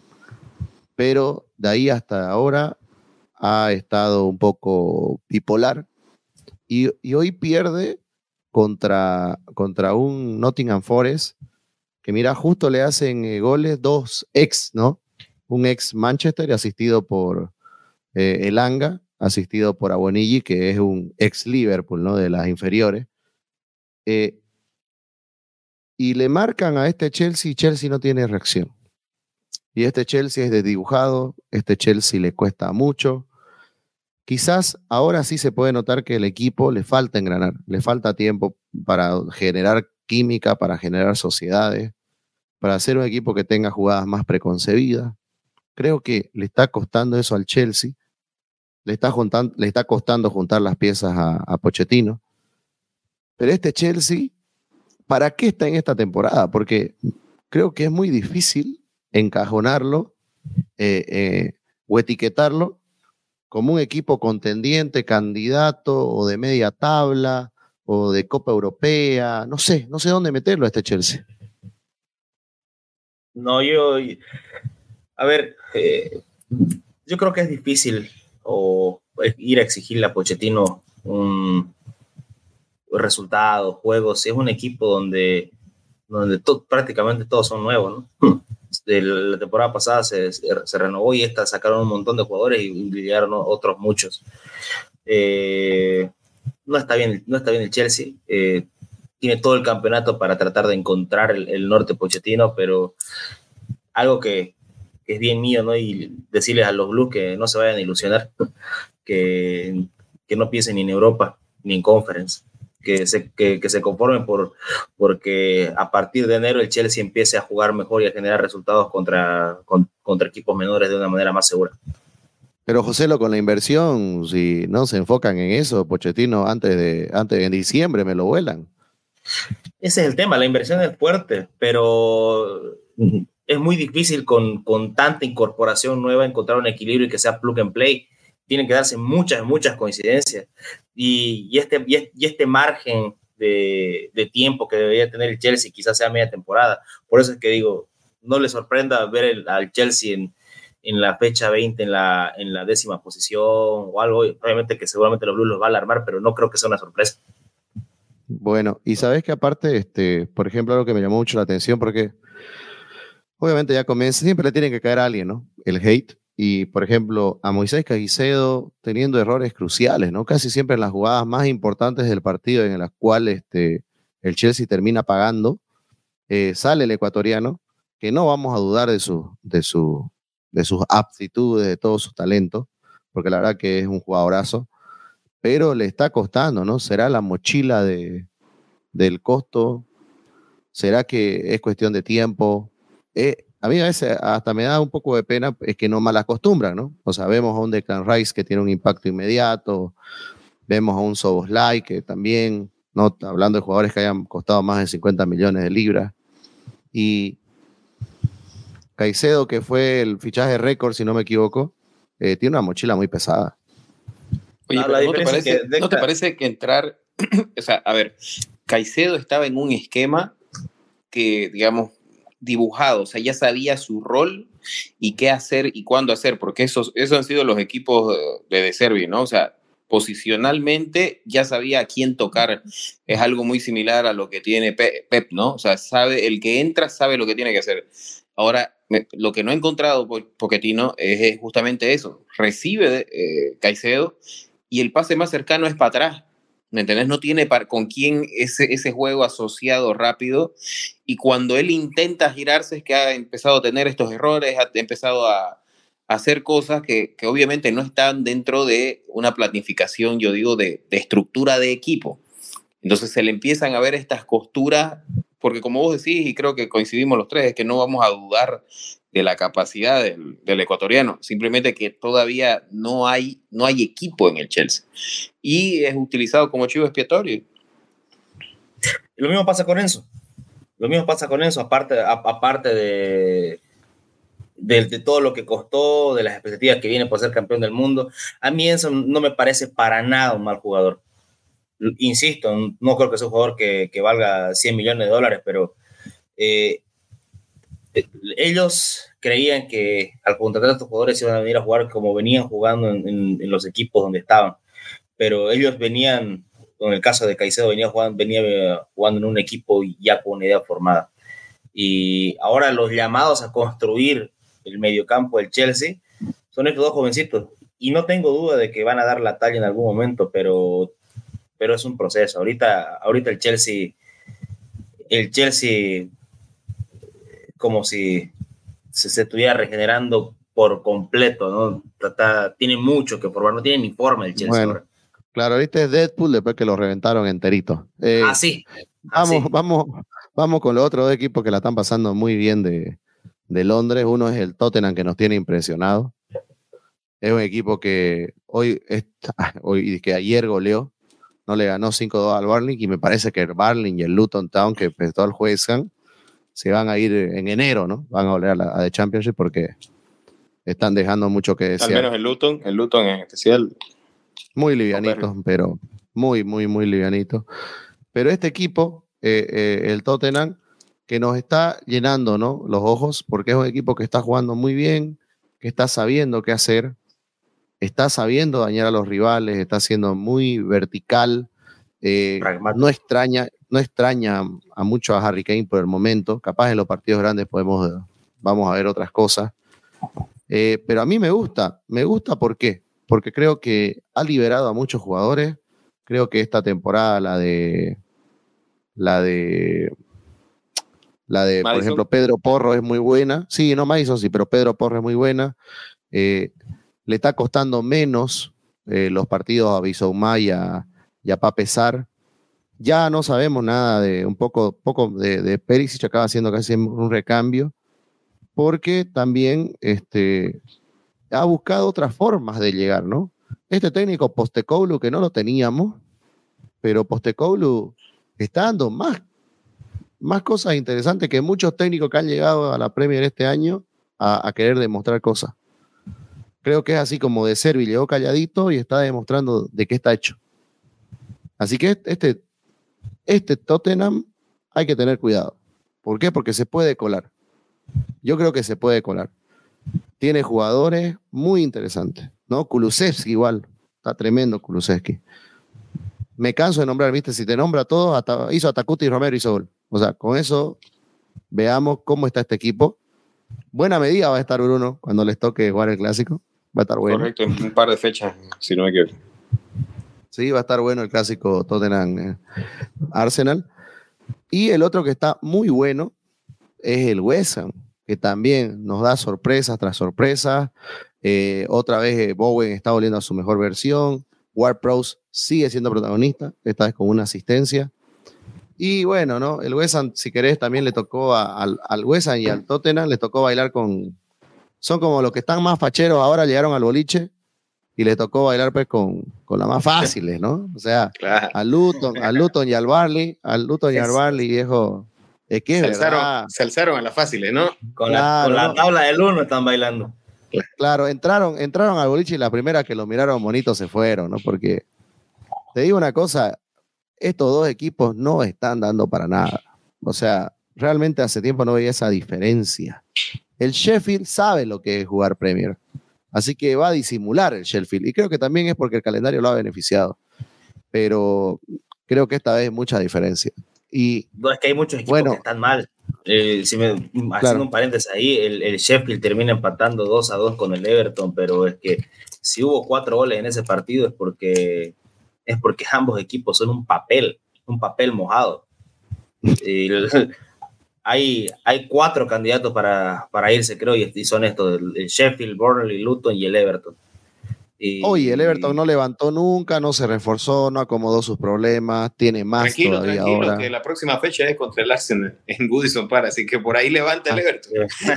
Pero de ahí hasta ahora ha estado un poco bipolar y, hoy pierde contra, contra un Nottingham Forest que mira, justo le hacen eh, goles dos ex, ¿no? Un ex Manchester asistido por eh, Elanga, asistido por Abonigi, que es un ex Liverpool, ¿no? De las inferiores. Eh, y le marcan a este Chelsea y Chelsea no tiene reacción. Y este Chelsea es desdibujado, este Chelsea le cuesta mucho. Quizás ahora sí se puede notar que el equipo le falta engranar, le falta tiempo para generar química, para generar sociedades, para hacer un equipo que tenga jugadas más preconcebidas. Creo que le está costando eso al Chelsea, le está, costando juntar las piezas a, a Pochettino. Pero este Chelsea ¿para qué está en esta temporada? Porque creo que es muy difícil encajonarlo eh, eh, o etiquetarlo como un equipo contendiente, candidato o de media tabla o de Copa Europea. No sé, no sé dónde meterlo a este Chelsea. No, yo, a ver, eh, yo creo que es difícil o ir a exigirle a Pochettino un, resultados, juegos, es un equipo donde, donde prácticamente todos son nuevos, ¿no? De la temporada pasada se, renovó y esta sacaron un montón de jugadores y llegaron otros muchos. Eh, no, está bien, no está bien el Chelsea. Eh, tiene todo el campeonato para tratar de encontrar el, norte pochetino, pero algo que, es bien mío, ¿no? Y decirles a los Blues que no se vayan a ilusionar, que, que no piensen ni en Europa ni en Conference que se, que, se conformen por, porque a partir de enero el Chelsea empiece a jugar mejor y a generar resultados contra, contra equipos menores de una manera más segura. Pero José, lo con la inversión, si no se enfocan en eso, Pochettino, antes de, antes de diciembre me lo vuelan. Ese es el tema, la inversión es fuerte, pero es muy difícil con, con tanta incorporación nueva encontrar un equilibrio y que sea plug and play tienen que darse muchas, muchas coincidencias. Y, este, y este margen de, tiempo que debería tener el Chelsea quizás sea media temporada. Por eso es que digo, no le sorprenda ver al Chelsea en, en, la fecha 20 en la, en la décima posición o algo. Obviamente que seguramente los Blues los va a alarmar, pero no creo que sea una sorpresa. Bueno, y sabes que aparte, este, por ejemplo, algo que me llamó mucho la atención, porque obviamente ya comienza, siempre le tiene que caer a alguien, ¿no? El hate. Y, por ejemplo, a Moisés Caicedo teniendo errores cruciales, ¿no? Casi siempre en las jugadas más importantes del partido en las cuales este, el Chelsea termina pagando, eh, sale el ecuatoriano, que no vamos a dudar de, su, de, su, de sus aptitudes, de todos sus talentos, porque la verdad que es un jugadorazo, pero le está costando, ¿no? ¿Será la mochila de, del costo? ¿Será que es cuestión de tiempo? Eh, a mí a veces hasta me da un poco de pena, es que no mal acostumbran, ¿no? O sea, vemos a un Declan Rice que tiene un impacto inmediato, vemos a un Soboslai que también, ¿no? Hablando de jugadores que hayan costado más de 50 millones de libras. Y Caicedo, que fue el fichaje récord, si no me equivoco, eh, tiene una mochila muy pesada. Oye, ¿no, te parece, ¿no te parece que entrar, o sea, a ver, Caicedo estaba en un esquema que, digamos, dibujado, o sea, ya sabía su rol y qué hacer y cuándo hacer, porque esos, esos han sido los equipos de De Servi, ¿no? O sea, posicionalmente ya sabía a quién tocar. Es algo muy similar a lo que tiene Pep, ¿no? O sea, sabe, el que entra sabe lo que tiene que hacer. Ahora, lo que no he encontrado Poquetino es justamente eso. Recibe eh, Caicedo y el pase más cercano es para atrás. ¿Me? No tiene con quién ese, ese juego asociado rápido. Y cuando él intenta girarse es que ha empezado a tener estos errores, ha empezado a, hacer cosas que, que, obviamente no están dentro de una planificación, yo digo, de, de, estructura de equipo. Entonces se le empiezan a ver estas costuras, porque como vos decís, y creo que coincidimos los tres, es que no vamos a dudar de la capacidad del, ecuatoriano, simplemente que todavía no hay, no hay equipo en el Chelsea y es utilizado como chivo expiatorio. Lo mismo pasa con Enzo, lo mismo pasa con Enzo, aparte, aparte de, de, todo lo que costó, de las expectativas que viene por ser campeón del mundo, a mí Enzo no me parece para nada un mal jugador. Insisto, no creo que sea un jugador que, que valga 100 millones de dólares, pero eh, ellos creían que al contratar a estos jugadores iban a venir a jugar como venían jugando en, los equipos donde estaban, pero ellos venían, en el caso de Caicedo, venía jugando, venía jugando en un equipo ya con una idea formada. Y ahora los llamados a construir el mediocampo del Chelsea son estos dos jovencitos. Y no tengo duda de que van a dar la talla en algún momento, pero, pero es un proceso. Ahorita, ahorita el Chelsea, el Chelsea, como si se, estuviera regenerando por completo, ¿no? tiene mucho que formar, no tiene ni forma el Chelsea. Bueno, claro, ahorita es Deadpool después que lo reventaron enterito. Eh, ah, sí. Vamos, vamos, vamos con los otros equipos que la están pasando muy bien de, de Londres. Uno es el Tottenham que nos tiene impresionado. Es un equipo que hoy, hoy que ayer goleó, no le ganó 5-2 al Barley y me parece que el Barley y el Luton Town que empezó el juegan se van a ir en enero, ¿no? Van a volver a la The Championship porque están dejando mucho que decir. Al menos el Luton, el Luton en especial. Muy livianito, pero muy, muy, muy livianito. Pero este equipo, eh, eh, el Tottenham, que nos está llenando ¿no? los ojos, porque es un equipo que está jugando muy bien, que está sabiendo qué hacer, está sabiendo dañar a los rivales, está siendo muy vertical, eh, no extraña, no extraña a mucho a Harry Kane por el momento, capaz en los partidos grandes podemos, vamos a ver otras cosas, eh, pero a mí me gusta, me gusta ¿por qué? Porque creo que ha liberado a muchos jugadores, creo que esta temporada, la de, la de la de, por ejemplo, Pedro Porro es muy buena. Sí, no Madison sí, pero Pedro Porro es muy buena. Eh, le está costando menos eh, los partidos a Bisouma y a, y Papesar. Ya no sabemos nada de un poco, poco de, de Perisic, acaba haciendo casi un recambio, porque también este, ha buscado otras formas de llegar, ¿no? Este técnico Postecoglou, que no lo teníamos, pero Postecoglou está dando más más cosas interesantes que muchos técnicos que han llegado a la Premier este año a, querer demostrar cosas. Creo que es así como de Servi llegó calladito y está demostrando de qué está hecho. Así que este, este Tottenham hay que tener cuidado. ¿Por qué? Porque se puede colar. Yo creo que se puede colar. Tiene jugadores muy interesantes, ¿no? Kulusevski igual, está tremendo Kulusevski. Me canso de nombrar, ¿viste? Si te nombra todo, hasta, hizo Atacuti y Romero hizo gol. O sea, con eso veamos cómo está este equipo. Buena medida va a estar Bruno cuando les toque jugar el clásico. Va a estar bueno. Correcto, en un par de fechas, si no me equivoco. Sí, va a estar bueno el clásico Tottenham eh, Arsenal. Y el otro que está muy bueno es el West que también nos da sorpresas tras sorpresas. Eh, otra vez eh, Bowen está volviendo a su mejor versión. Ward sigue siendo protagonista, esta vez con una asistencia. Y bueno, ¿no? El West si querés, también le tocó al, al y al Tottenham, le tocó bailar con... Son como los que están más facheros ahora, llegaron al boliche y le tocó bailar pues con, con las más fáciles, ¿no? O sea, al Luton, al Luton y al Barley, al Luton y al Barley, viejo. Es que se, alzaron, se alzaron a las fáciles, ¿no? Con, la, con la tabla del uno están bailando. Claro, entraron, entraron al boliche y la primera que lo miraron bonito se fueron, ¿no? Porque te digo una cosa, estos dos equipos no están dando para nada. O sea, realmente hace tiempo no veía esa diferencia. El Sheffield sabe lo que es jugar Premier. Así que va a disimular el Sheffield. Y creo que también es porque el calendario lo ha beneficiado. Pero creo que esta vez hay mucha diferencia. Y, no, es que hay muchos equipos que están mal. Eh, si me, haciendo un paréntesis ahí, el, el, Sheffield termina empatando 2 a 2 con el Everton, pero es que si hubo cuatro goles en ese partido es porque es porque ambos equipos son un papel, un papel mojado. hay, hay cuatro candidatos para, para irse, creo, y, son estos, el, Sheffield, Burnley, Luton y el Everton. Oye, el Everton no levantó nunca, no se reforzó, no acomodó sus problemas, tiene más tranquilo, todavía tranquilo, ahora. que la próxima fecha es contra el Arsenal en Goodison Park, así que por ahí levanta el ah, Everton.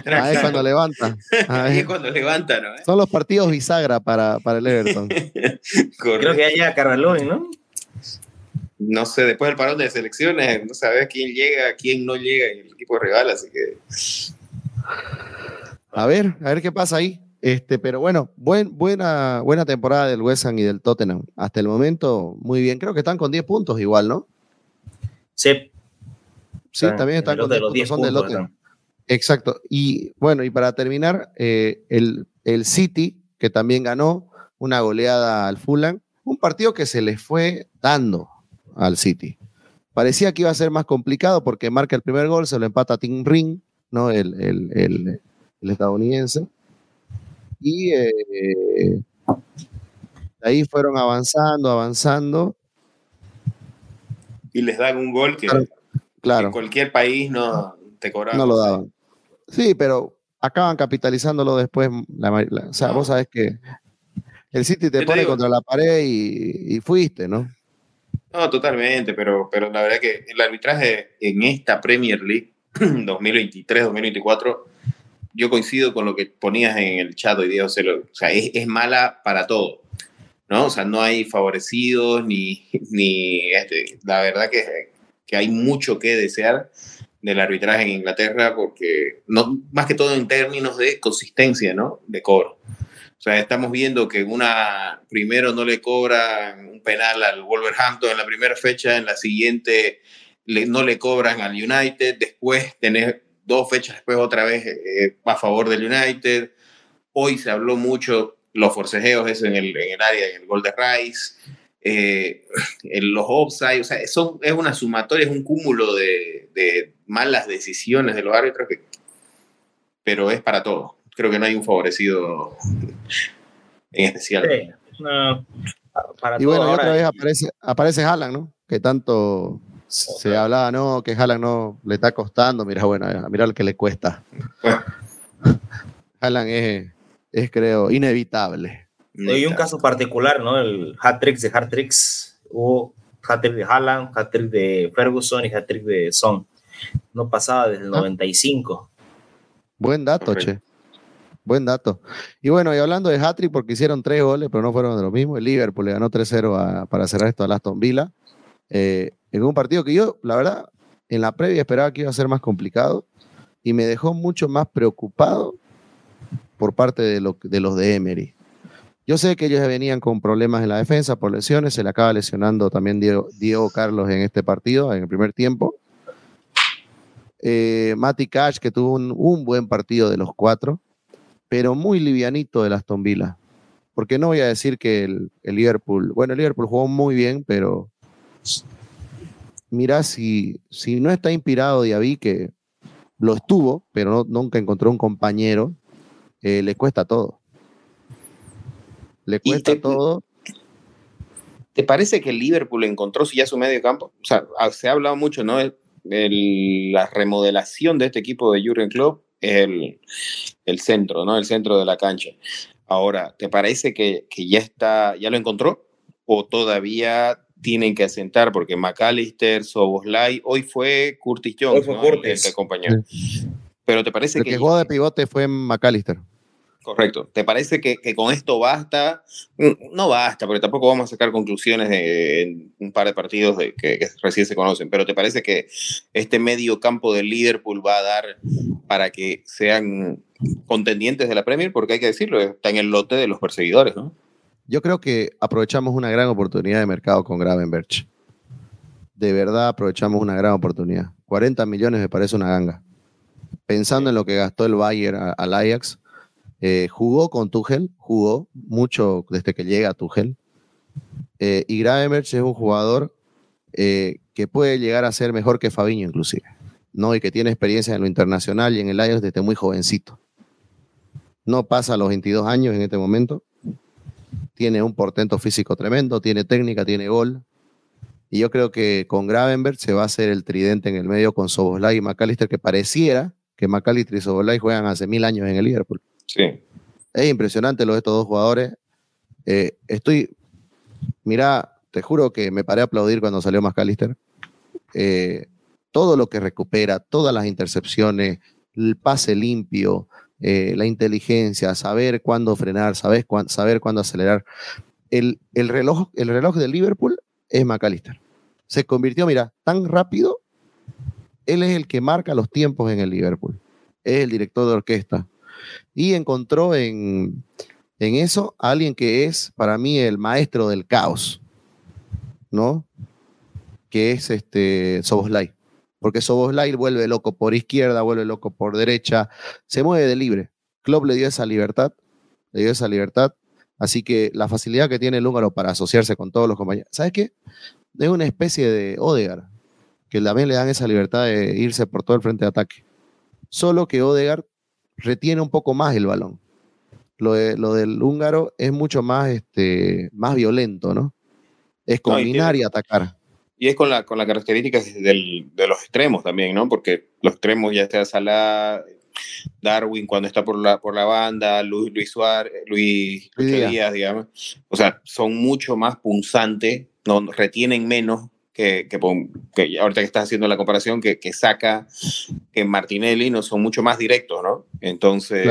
Ahí es cuando levanta. Ahí es cuando levanta, ¿no? Son los partidos bisagra para, para el Everton. Creo que haya Carvalho, ¿no? No sé, después del parón de selecciones, no sabes quién llega, quién no llega en el equipo rival, así que... A ver, a ver qué pasa ahí. Este, pero bueno, buen, buena, buena temporada del West Ham y del Tottenham. Hasta el momento, muy bien. Creo que están con 10 puntos igual, ¿no? Sí. Sí, también están con 10 puntos. Son del Exacto. Y bueno, y para terminar, eh, el, el City, que también ganó una goleada al Fulham, un partido que se le fue dando al City. Parecía que iba a ser más complicado porque marca el primer gol, se lo empata Tim Ring, ¿no? el, el, el, el estadounidense. Y eh, ahí fueron avanzando, avanzando. Y les dan un gol que, claro, en cualquier país no te cobraban. No lo daban. Sí, pero acaban capitalizándolo después. o sea, vos sabés que el City te pone contra la pared y, y, fuiste, ¿no? No, totalmente, pero, pero la verdad que el arbitraje en esta Premier League 2023-2024 yo coincido con lo que ponías en el chat hoy día, o sea, es, mala para todo, ¿no? O sea, no hay favorecidos ni, ni este, la verdad que, que hay mucho que desear del arbitraje en Inglaterra porque, no, más que todo en términos de consistencia, ¿no? De cobro. O sea, estamos viendo que una, primero no le cobran un penal al Wolverhampton en la primera fecha, en la siguiente no le cobran al United, después tenés dos fechas después otra vez eh, a favor del United. Hoy se habló mucho los forcejeos en el, en el área, en el gol de Rice, eh, en los offside, o sea, son, es una sumatoria, es un cúmulo de, de malas decisiones de los árbitros, pero es para todos. Creo que no hay un favorecido en especial. y bueno, otra vez aparece, aparece Haaland, ¿no? Que tanto se hablaba, no, que Haaland no le está costando. Mira, bueno, mira lo que le cuesta. Haaland es, es, creo, inevitable. Hay un caso particular, ¿no? El hat-tricks de hat-tricks. Hubo hat-trick de Haaland, hat-trick de Ferguson y hat-trick de Son. No pasaba desde el 95. Ah. Buen dato, che. Buen dato. Y bueno, y hablando de hat-trick, porque hicieron tres goles, pero no fueron de lo mismo. El Liverpool le ganó 3-0 para cerrar esto a Aston Villa. Eh, en un partido que yo, la verdad, en la previa esperaba que iba a ser más complicado y me dejó mucho más preocupado por parte de los de Emery. Yo sé que ellos venían con problemas en la defensa por lesiones, se le acaba lesionando también Diego, Carlos en este partido, en el primer tiempo. Eh, Mati Cash, que tuvo un, buen partido de los cuatro, pero muy livianito de Aston Villa. Porque no voy a decir que el, el Liverpool, bueno, el Liverpool jugó muy bien, pero mira, si, si no está inspirado Diaby, que lo estuvo, pero nunca encontró un compañero, eh, le cuesta todo. Le cuesta todo. ¿Te parece que el Liverpool encontró ya su medio campo? O sea, se ha hablado mucho, ¿no? la remodelación de este equipo de Jurgen Klopp es el, centro, ¿no? El centro de la cancha. Ahora, ¿te parece que, que ya está, ya lo encontró? ¿O todavía tienen que asentar, porque McAllister, Soboslai, hoy fue Curtis Jones, el que acompañó. Pero te parece el que... El que jugó de pivote fue McAllister. Correcto. ¿Te parece que, con esto basta? Mm, no basta, porque tampoco vamos a sacar conclusiones de, en un par de partidos de, que, recién se conocen, pero ¿te parece que este medio campo del Liverpool va a dar para que sean contendientes de la Premier? Porque hay que decirlo, está en el lote de los perseguidores, ¿no? Yo creo que aprovechamos una gran oportunidad de mercado con Gravenberch. De verdad aprovechamos una gran oportunidad. 40 millones me parece una ganga. Pensando en lo que gastó el Bayern al Ajax, eh, jugó con Tuchel, jugó mucho desde que llega a Tuchel. Eh, y Gravenberch es un jugador eh, que puede llegar a ser mejor que Fabiño inclusive. ¿no? Y que tiene experiencia en lo internacional y en el Ajax desde muy jovencito. No pasa los 22 años en este momento tiene un portento físico tremendo, tiene técnica, tiene gol. Y yo creo que con Gravenberg se va a hacer el tridente en el medio con Soboslai y McAllister, que pareciera que McAllister y Soboslai juegan hace mil años en el Liverpool. Sí. Es impresionante lo de estos dos jugadores. Eh, estoy, mira, te juro que me paré a aplaudir cuando salió McAllister. Eh, todo lo que recupera, todas las intercepciones, el pase limpio, eh, la inteligencia, saber cuándo frenar, saber, saber cuándo acelerar. El, el, reloj, el reloj del Liverpool es McAllister. Se convirtió, mira, tan rápido. Él es el que marca los tiempos en el Liverpool. Es el director de orquesta. Y encontró en, en eso a alguien que es, para mí, el maestro del caos. ¿No? Que es este Soboslai. porque Soboslai vuelve loco por izquierda, vuelve loco por derecha, se mueve de libre. Klopp le dio esa libertad, le dio esa libertad, así que la facilidad que tiene el húngaro para asociarse con todos los compañeros, ¿sabes qué? Es una especie de Odegar, que también le dan esa libertad de irse por todo el frente de ataque. Solo que Odegar retiene un poco más el balón. Lo, del húngaro es mucho más, este, más violento, ¿no? Es combinar y, atacar. Y es con la, con la característica de los extremos también, ¿no? Porque los extremos, ya sea Salah, Darwin cuando está por la, por la banda, Luis, Luis Suárez, Luis, Díaz, digamos. O sea, son mucho más punzantes, no, retienen menos que, que, que, ahorita que estás haciendo la comparación, que, que saca, que Martinelli no son mucho más directos, ¿no? Entonces,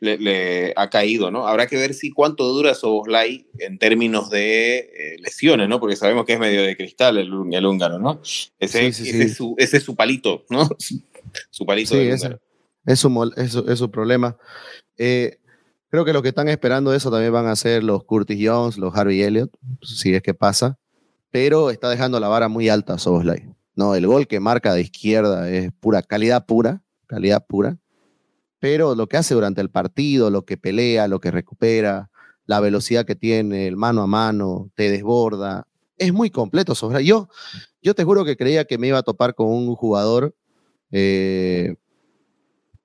le, ha caído, ¿no? Habrá que ver si cuánto dura Soboslai en términos de eh, lesiones, ¿no? Porque sabemos que es medio de cristal el, el húngaro, ¿no? Ese, ese, Es su, ese, Es su, palito, ¿no? su palito de es, es, su, es, su, problema. Eh, creo que lo que están esperando eso también van a ser los Curtis Jones, los Harvey Elliott, si es que pasa pero está dejando la vara muy alta Soboslai. No, el gol que marca de izquierda es pura calidad pura, calidad pura. Pero lo que hace durante el partido, lo que pelea, lo que recupera, la velocidad que tiene, el mano a mano, te desborda, es muy completo Soboslai. Yo, yo te juro que creía que me iba a topar con un jugador eh,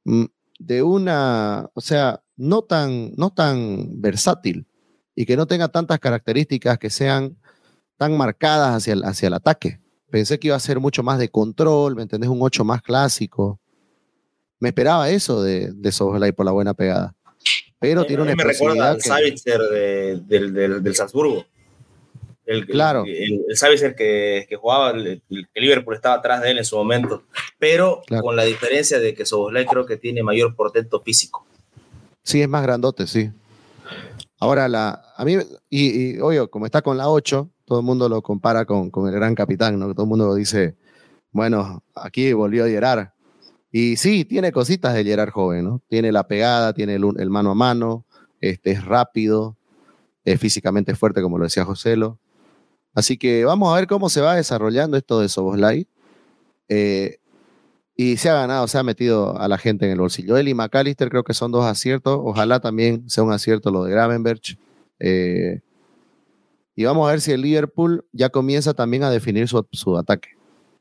mm, de una, o sea, no tan, no tan versátil y que no tenga tantas características que sean tan marcadas hacia el, hacia el ataque. Pensé que iba a ser mucho más de control, ¿me entendés? Un 8 más clásico. Me esperaba eso de, de por la buena pegada. Pero tiene una Me recuerda al Savitzer del, del, del, Salzburgo. El, claro. El, el, Savitzer que, que, jugaba, el, Liverpool estaba atrás de él en su momento. Pero con la diferencia de que Soboslai creo que tiene mayor portento físico. Sí, es más grandote, sí. Ahora, la, a mí, y, y obvio, como está con la 8, todo el mundo lo compara con, con el gran capitán, ¿no? Todo el mundo dice, bueno, aquí volvió a Gerard. Y sí, tiene cositas de Gerard joven, ¿no? Tiene la pegada, tiene el, mano a mano, este, es rápido, es físicamente fuerte, como lo decía Joselo. Así que vamos a ver cómo se va desarrollando esto de Soboslai. Eh, y se ha ganado, se ha metido a la gente en el bolsillo. Él y McAllister creo que son dos aciertos. Ojalá también sea un acierto lo de Gravenberch. Eh, y vamos a ver si el Liverpool ya comienza también a definir su, su ataque.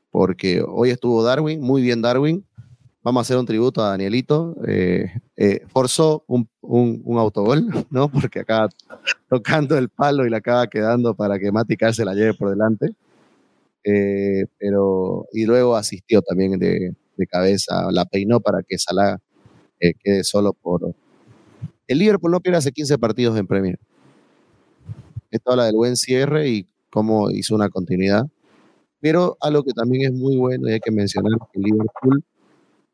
Porque hoy estuvo Darwin, muy bien Darwin. Vamos a hacer un tributo a Danielito. Eh, eh, forzó un, un, un, autogol, ¿no? Porque acaba tocando el palo y le acaba quedando para que Mati se la lleve por delante. Eh, pero, y luego asistió también de, de, cabeza, la peinó para que Salah quede solo por. El Liverpool no pierde hace 15 partidos en Premier. Esto habla del buen cierre y cómo hizo una continuidad. Pero algo que también es muy bueno y hay que mencionar que Liverpool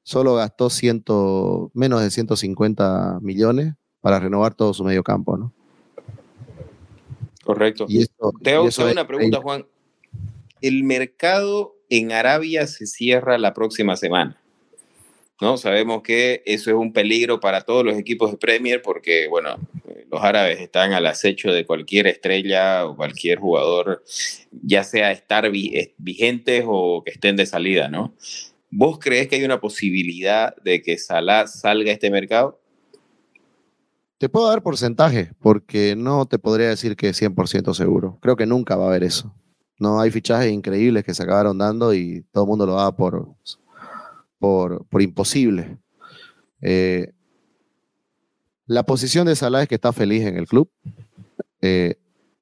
solo gastó ciento, menos de 150 millones para renovar todo su medio campo, ¿no? Correcto. Y Te hago una pregunta, Juan. El mercado en Arabia se cierra la próxima semana. ¿no? Sabemos que eso es un peligro para todos los equipos de Premier porque, bueno, los árabes están al acecho de cualquier estrella o cualquier jugador, ya sea estar vigentes o que estén de salida, ¿no? ¿Vos crees que hay una posibilidad de que Salah salga a este mercado? Te puedo dar porcentaje, porque no te podría decir que 100% seguro. Creo que nunca va a haber eso. No hay fichajes increíbles que se acabaron dando y todo el mundo lo da por, por, por imposible. Eh, la posición de Salah es que está feliz en el club. Eh,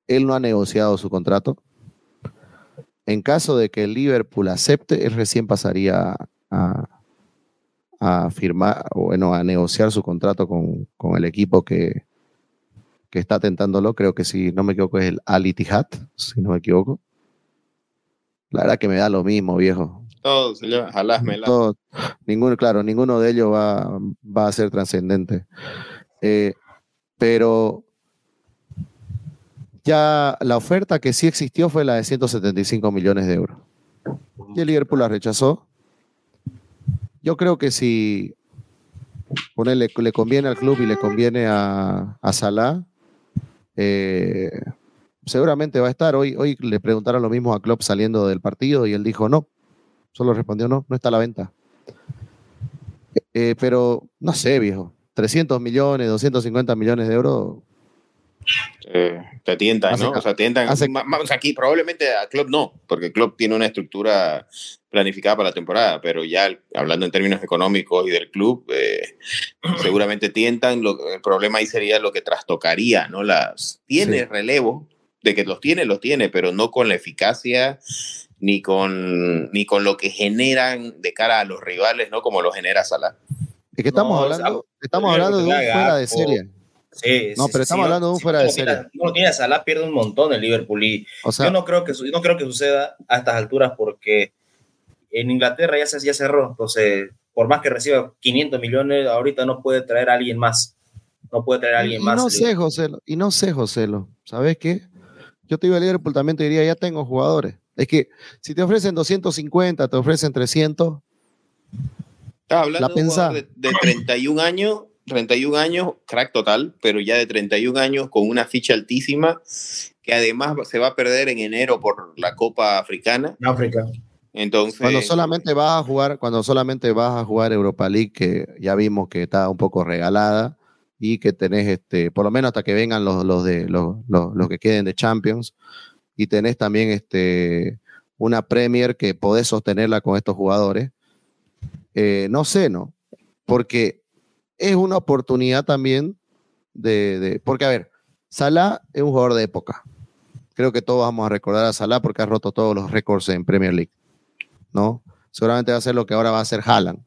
él no ha negociado su contrato. En caso de que el Liverpool acepte, él recién pasaría a, a firmar, bueno, a negociar su contrato con, con el equipo que, que, está tentándolo. Creo que si no me equivoco es el Al Ittihad, si no me equivoco. La verdad que me da lo mismo, viejo. Todos, ninguno, claro, ninguno de ellos va, va a ser trascendente. Eh, pero ya la oferta que sí existió fue la de 175 millones de euros. Y el Liverpool la rechazó. Yo creo que si ponerle, le conviene al club y le conviene a, a Salah, eh, seguramente va a estar. Hoy, hoy le preguntaron lo mismo a Klopp saliendo del partido y él dijo no. Solo respondió no, no está a la venta. Eh, pero no sé, viejo. 300 millones, 250 millones de euros. te tientan, ¿no? o sea, tientan. aquí probablemente a Club no, porque Club tiene una estructura planificada para la temporada, pero ya hablando en términos económicos y del club, eh, seguramente tientan. el problema ahí sería lo que trastocaría, ¿no? Las, tiene relevo, de que los tiene, los tiene, pero no con la eficacia ni con, ni con lo que generan de cara a los rivales, ¿no? Como lo genera Salah. Es que estamos hablando, estamos hablando de un fuera de serie. Sí, no, pero estamos hablando de un fuera de serie. No tiene a Salah, pierde un montón el Liverpool. Y yo no creo, que, no creo que suceda a estas alturas porque en Inglaterra ya, se, ya cerró. Entonces, por más que reciba 500 millones, ahorita no puede traer a alguien más. No puede traer a alguien más. No sé, José, y no sé, José, ¿sabes qué? Yo te iba a Liverpool, también te diría, ya tengo jugadores. Es que si te ofrecen 250, te ofrecen 300. Estaba hablando de, de, 31 años, 31 años, crack total, pero ya de 31 años con una ficha altísima, que además se va a perder en enero por la Copa Africana. África. Entonces, cuando solamente vas a jugar, cuando solamente vas a jugar Europa League, que ya vimos que está un poco regalada, y que tenés este, por lo menos hasta que vengan los, los de los, los, que queden de Champions, y tenés también este, una Premier que podés sostenerla con estos jugadores. Eh, no sé, ¿no? Porque es una oportunidad también de, de, Porque, a ver, Salah es un jugador de época. Creo que todos vamos a recordar a Salah porque ha roto todos los récords en Premier League, ¿no? Seguramente va a ser lo que ahora va a hacer Haaland.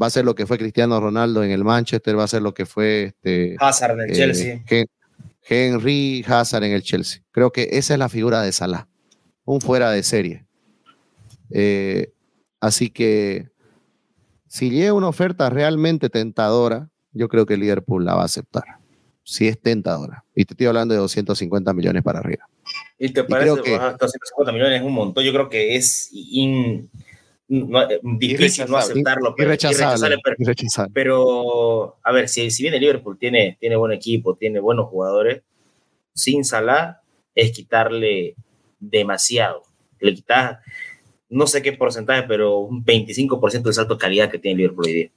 Va a ser lo que fue Cristiano Ronaldo en el Manchester, va a ser lo que fue este, Hazard en el eh, Chelsea. Henry Hazard en el Chelsea. Creo que esa es la figura de Salah, un fuera de serie. Eh, así que si llega una oferta realmente tentadora, yo creo que Liverpool la va a aceptar. Si es tentadora. Y te estoy hablando de 250 millones para arriba. ¿Y te parece que 250 millones es un montón? Yo creo que es eh, difícil no aceptarlo. Pero, irrechazable, pero, a ver, si, si bien el Liverpool tiene, tiene buen equipo, tiene buenos jugadores, sin Salah es quitarle demasiado. Le quitas, no sé qué porcentaje, pero un 25% de salto de calidad que tiene Liverpool hoy día.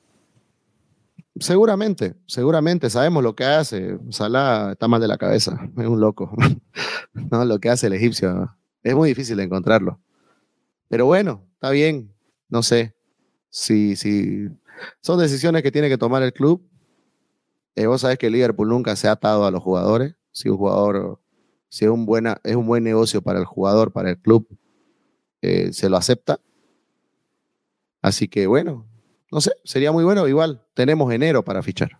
Seguramente, seguramente, sabemos lo que hace. Salah está mal de la cabeza, es un loco. no, lo que hace el egipcio es muy difícil de encontrarlo. Pero bueno, está bien, no sé si, si son decisiones que tiene que tomar el club. Eh, vos sabés que Liverpool nunca se ha atado a los jugadores. Si un jugador, si es un, buena, es un buen negocio para el jugador, para el club, eh, se lo acepta. Así que bueno, no sé, sería muy bueno. Igual tenemos enero para fichar.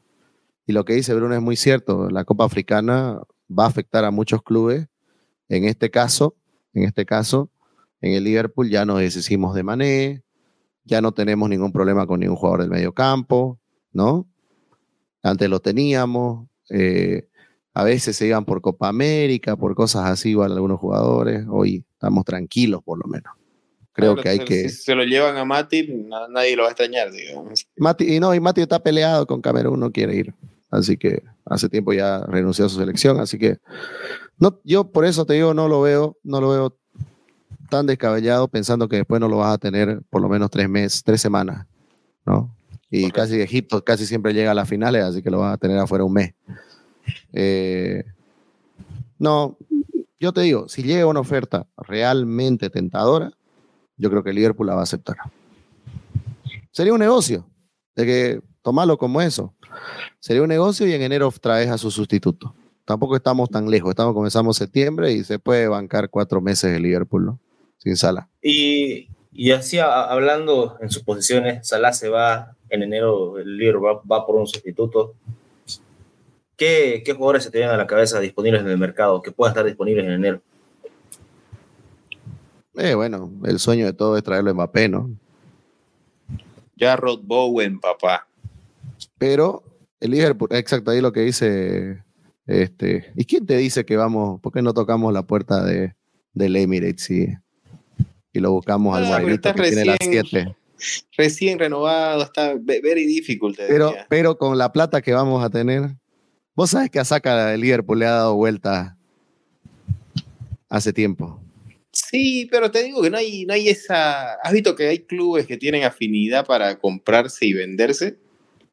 Y lo que dice Bruno es muy cierto. La Copa Africana va a afectar a muchos clubes. En este caso, en este caso, en el Liverpool ya nos deshicimos de Mané, ya no tenemos ningún problema con ningún jugador del medio campo, ¿no? Antes lo teníamos, eh, a veces se iban por Copa América, por cosas así, igual algunos jugadores, hoy estamos tranquilos por lo menos. Creo que hay que... Si se lo llevan a Mati, nadie lo va a extrañar, digamos. Mati, y no, y Mati está peleado con Camerún, no quiere ir. Así que hace tiempo ya renunció a su selección, así que no, yo por eso te digo, no lo veo, no lo veo tan descabellado pensando que después no lo vas a tener por lo menos tres meses, tres semanas, ¿no? Y casi Egipto casi siempre llega a las finales, así que lo vas a tener afuera un mes. Eh, no, yo te digo, si llega una oferta realmente tentadora, yo creo que Liverpool la va a aceptar. Sería un negocio, de que tomarlo como eso. Sería un negocio y en enero traes a su sustituto. Tampoco estamos tan lejos, estamos comenzamos septiembre y se puede bancar cuatro meses el Liverpool, ¿no? sin Sala. Y, y así hablando en sus posiciones, Salah se va en enero, el líder va, por un sustituto. ¿Qué, ¿Qué, jugadores se te vienen a la cabeza disponibles en el mercado que puedan estar disponibles en enero? Eh, bueno, el sueño de todo es traerlo a Mbappé, ¿no? Ya Rod Bowen, papá. Pero el Liverpool, exacto, ahí lo que dice este. ¿Y quién te dice que vamos? ¿Por qué no tocamos la puerta de, del Emirates y y lo buscamos al ah, guairito que recién, tiene las 7. Recién renovado, está very difficult. Pero, pero con la plata que vamos a tener, vos sabes que a Saca el Liverpool le ha dado vuelta hace tiempo. Sí, pero te digo que no hay, no hay esa. ¿Has visto que hay clubes que tienen afinidad para comprarse y venderse?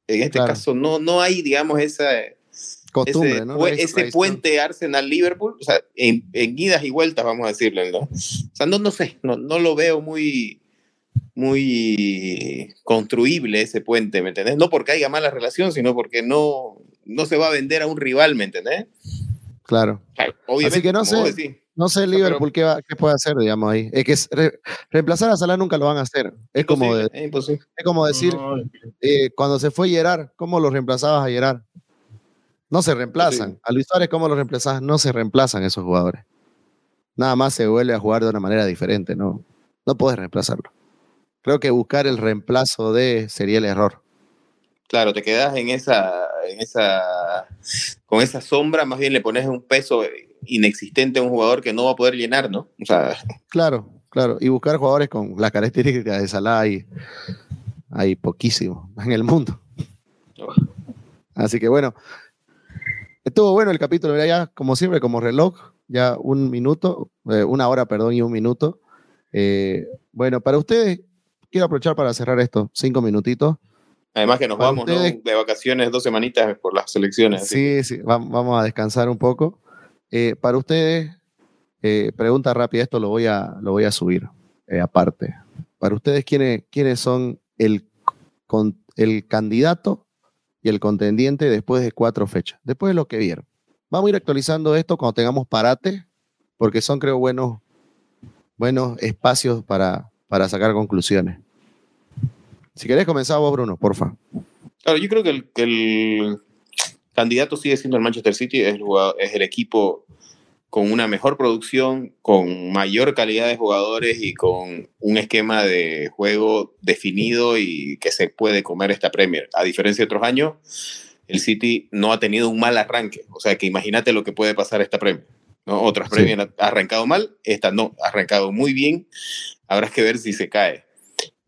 En este caso no, no hay, digamos, esa costumbre, ese, ¿no? ese puente Arsenal-Liverpool, o sea, en, en, idas y vueltas, vamos a decirle, ¿no? O sea, no, no sé, no, no lo veo muy, muy construible ese puente, ¿me entendés? No porque haya mala relación, sino porque no, no se va a vender a un rival, ¿me entendés? Claro. Obviamente, Así que no sé, no sé Liverpool qué, qué, puede hacer, digamos, ahí. Es que reemplazar a Salah nunca lo van a hacer. Es, como, es, como decir, eh, cuando se fue Gerard, ¿cómo lo reemplazabas a Gerard? No se reemplazan. A Luis Suárez, ¿cómo lo reemplazas? No se reemplazan esos jugadores. Nada más se vuelve a jugar de una manera diferente, ¿no? No puedes reemplazarlo. Creo que buscar el reemplazo de sería el error. Claro, te quedas en esa, en esa, con esa sombra, más bien le pones un peso inexistente a un jugador que no va a poder llenar, ¿no? O sea, claro, claro. Y buscar jugadores con las características de Salah hay, hay poquísimo en el mundo. Así que bueno, Estuvo bueno el capítulo, ya como siempre, como reloj, ya un minuto, eh, una hora, perdón, y un minuto. Eh, bueno, para ustedes, quiero aprovechar para cerrar esto, cinco minutitos. Además que nos vamos de vacaciones dos semanitas por las elecciones. Sí, sí, vamos a descansar un poco. Eh, para ustedes, pregunta rápida, esto lo voy a, lo voy a subir aparte. Para ustedes, ¿quiénes, quiénes son el, el candidato y el contendiente después de cuatro fechas, después de lo que vieron. Vamos a ir actualizando esto cuando tengamos parate, porque son, creo, buenos, buenos espacios para, para sacar conclusiones. Si querés comenzar vos, Bruno, porfa. Claro, yo creo que el, que el candidato sigue siendo el Manchester City, es el, es el equipo con una mejor producción, con mayor calidad de jugadores y con un esquema de juego definido y que se puede comer esta Premier. A diferencia de otros años, el City no ha tenido un mal arranque. O sea que imagínate lo que puede pasar esta Premier. ¿no? Otras Premier han arrancado mal, esta no, ha arrancado muy bien. Habrá que ver si se cae.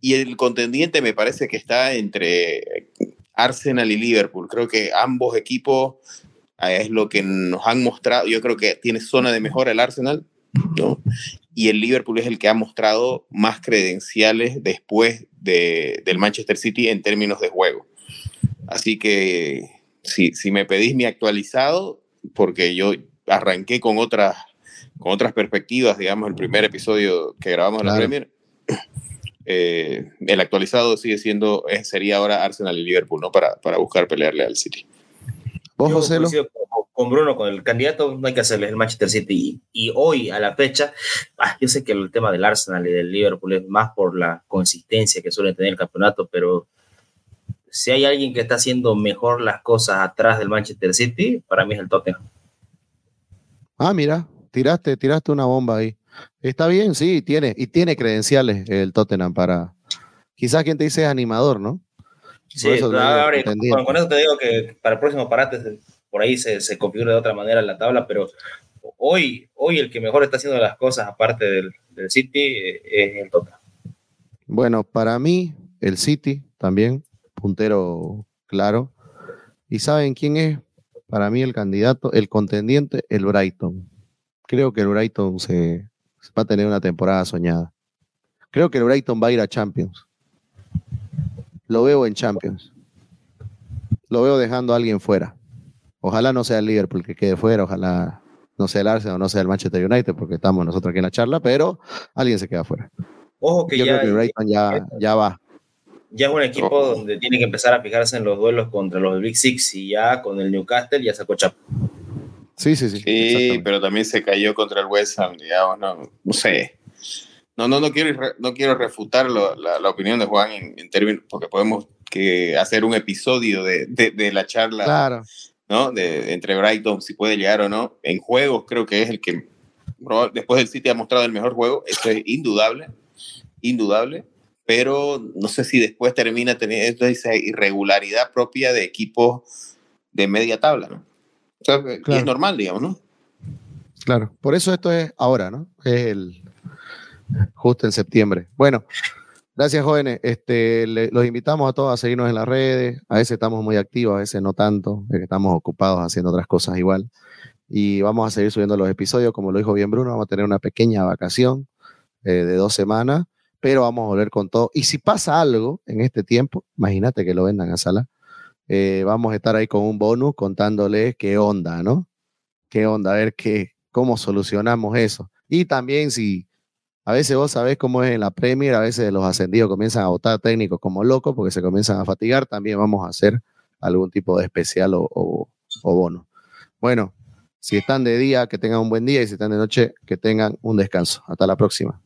Y el contendiente me parece que está entre Arsenal y Liverpool. Creo que ambos equipos es lo que nos han mostrado. Yo creo que tiene zona de mejora el Arsenal, ¿no? Y el Liverpool es el que ha mostrado más credenciales después de, del Manchester City en términos de juego. Así que si, si me pedís mi actualizado, porque yo arranqué con otras, con otras perspectivas, digamos, el primer episodio que grabamos en la Premier, eh, el actualizado sigue siendo, sería ahora Arsenal y Liverpool, ¿no? Para, para buscar pelearle al City. ¿Vos, José? Con Bruno, con el candidato, no hay que hacerle el Manchester City. Y, hoy, a la fecha, ah, yo sé que el tema del Arsenal y del Liverpool es más por la consistencia que suele tener el campeonato, pero si hay alguien que está haciendo mejor las cosas atrás del Manchester City, para mí es el Tottenham. Ah, mira, tiraste, tiraste una bomba ahí. Está bien, sí, tiene, y tiene credenciales el Tottenham para. Quizás quien te dice es animador, ¿no? Sí, con, eso te digo que para el próximo parate por ahí se, se, configura de otra manera la tabla, pero hoy, hoy el que mejor está haciendo las cosas aparte del, del City eh, es el Tottenham. Bueno, para mí el City también, puntero claro. ¿Y saben quién es? Para mí el candidato, el contendiente, el Brighton. Creo que el Brighton se va a tener una temporada soñada. Creo que el Brighton va a ir a Champions lo veo en Champions. Lo veo dejando a alguien fuera. Ojalá no sea el Liverpool que quede fuera, ojalá no sea el Arsenal o no sea el Manchester United, porque estamos nosotros aquí en la charla, pero alguien se queda fuera. Ojo que Yo ya, creo que Brighton ya, ya va. Ya es un equipo donde tiene que empezar a fijarse en los duelos contra los Big Six y ya con el Newcastle ya sacó chapa. Sí, sí, sí. Sí, pero también se cayó contra el West Ham, digamos, no, no sé. No, no, no quiero, no quiero refutar la, la, opinión de Juan en, términos, porque podemos que hacer un episodio de, de, la charla, claro. ¿no? De, entre Brighton, si puede llegar o no. En juegos creo que es el que, después del City ha mostrado el mejor juego, eso es indudable, indudable, pero no sé si después termina teniendo esa irregularidad propia de equipos de media tabla, ¿no? O sea, es normal, digamos, ¿no? Claro, por eso esto es ahora, ¿no? Es el, justo en septiembre. Bueno, gracias jóvenes. Este, los invitamos a todos a seguirnos en las redes. A veces estamos muy activos, a veces no tanto, estamos ocupados haciendo otras cosas igual. y vamos a seguir subiendo los episodios, como lo dijo bien Bruno, vamos a tener una pequeña vacación eh, de dos semanas, pero vamos a volver con todo. Y si pasa algo en este tiempo, imagínate que lo vendan a sala, eh, vamos a estar ahí con un bonus contándoles qué onda, ¿no? Qué onda, a ver qué, cómo solucionamos eso. Y también si a veces vos sabés cómo es en la Premier, a veces los ascendidos comienzan a votar técnicos como locos porque se comienzan a fatigar, también vamos a hacer algún tipo de especial o, o, o bono. Bueno, si están de día, que tengan un buen día y si están de noche, que tengan un descanso. Hasta la próxima.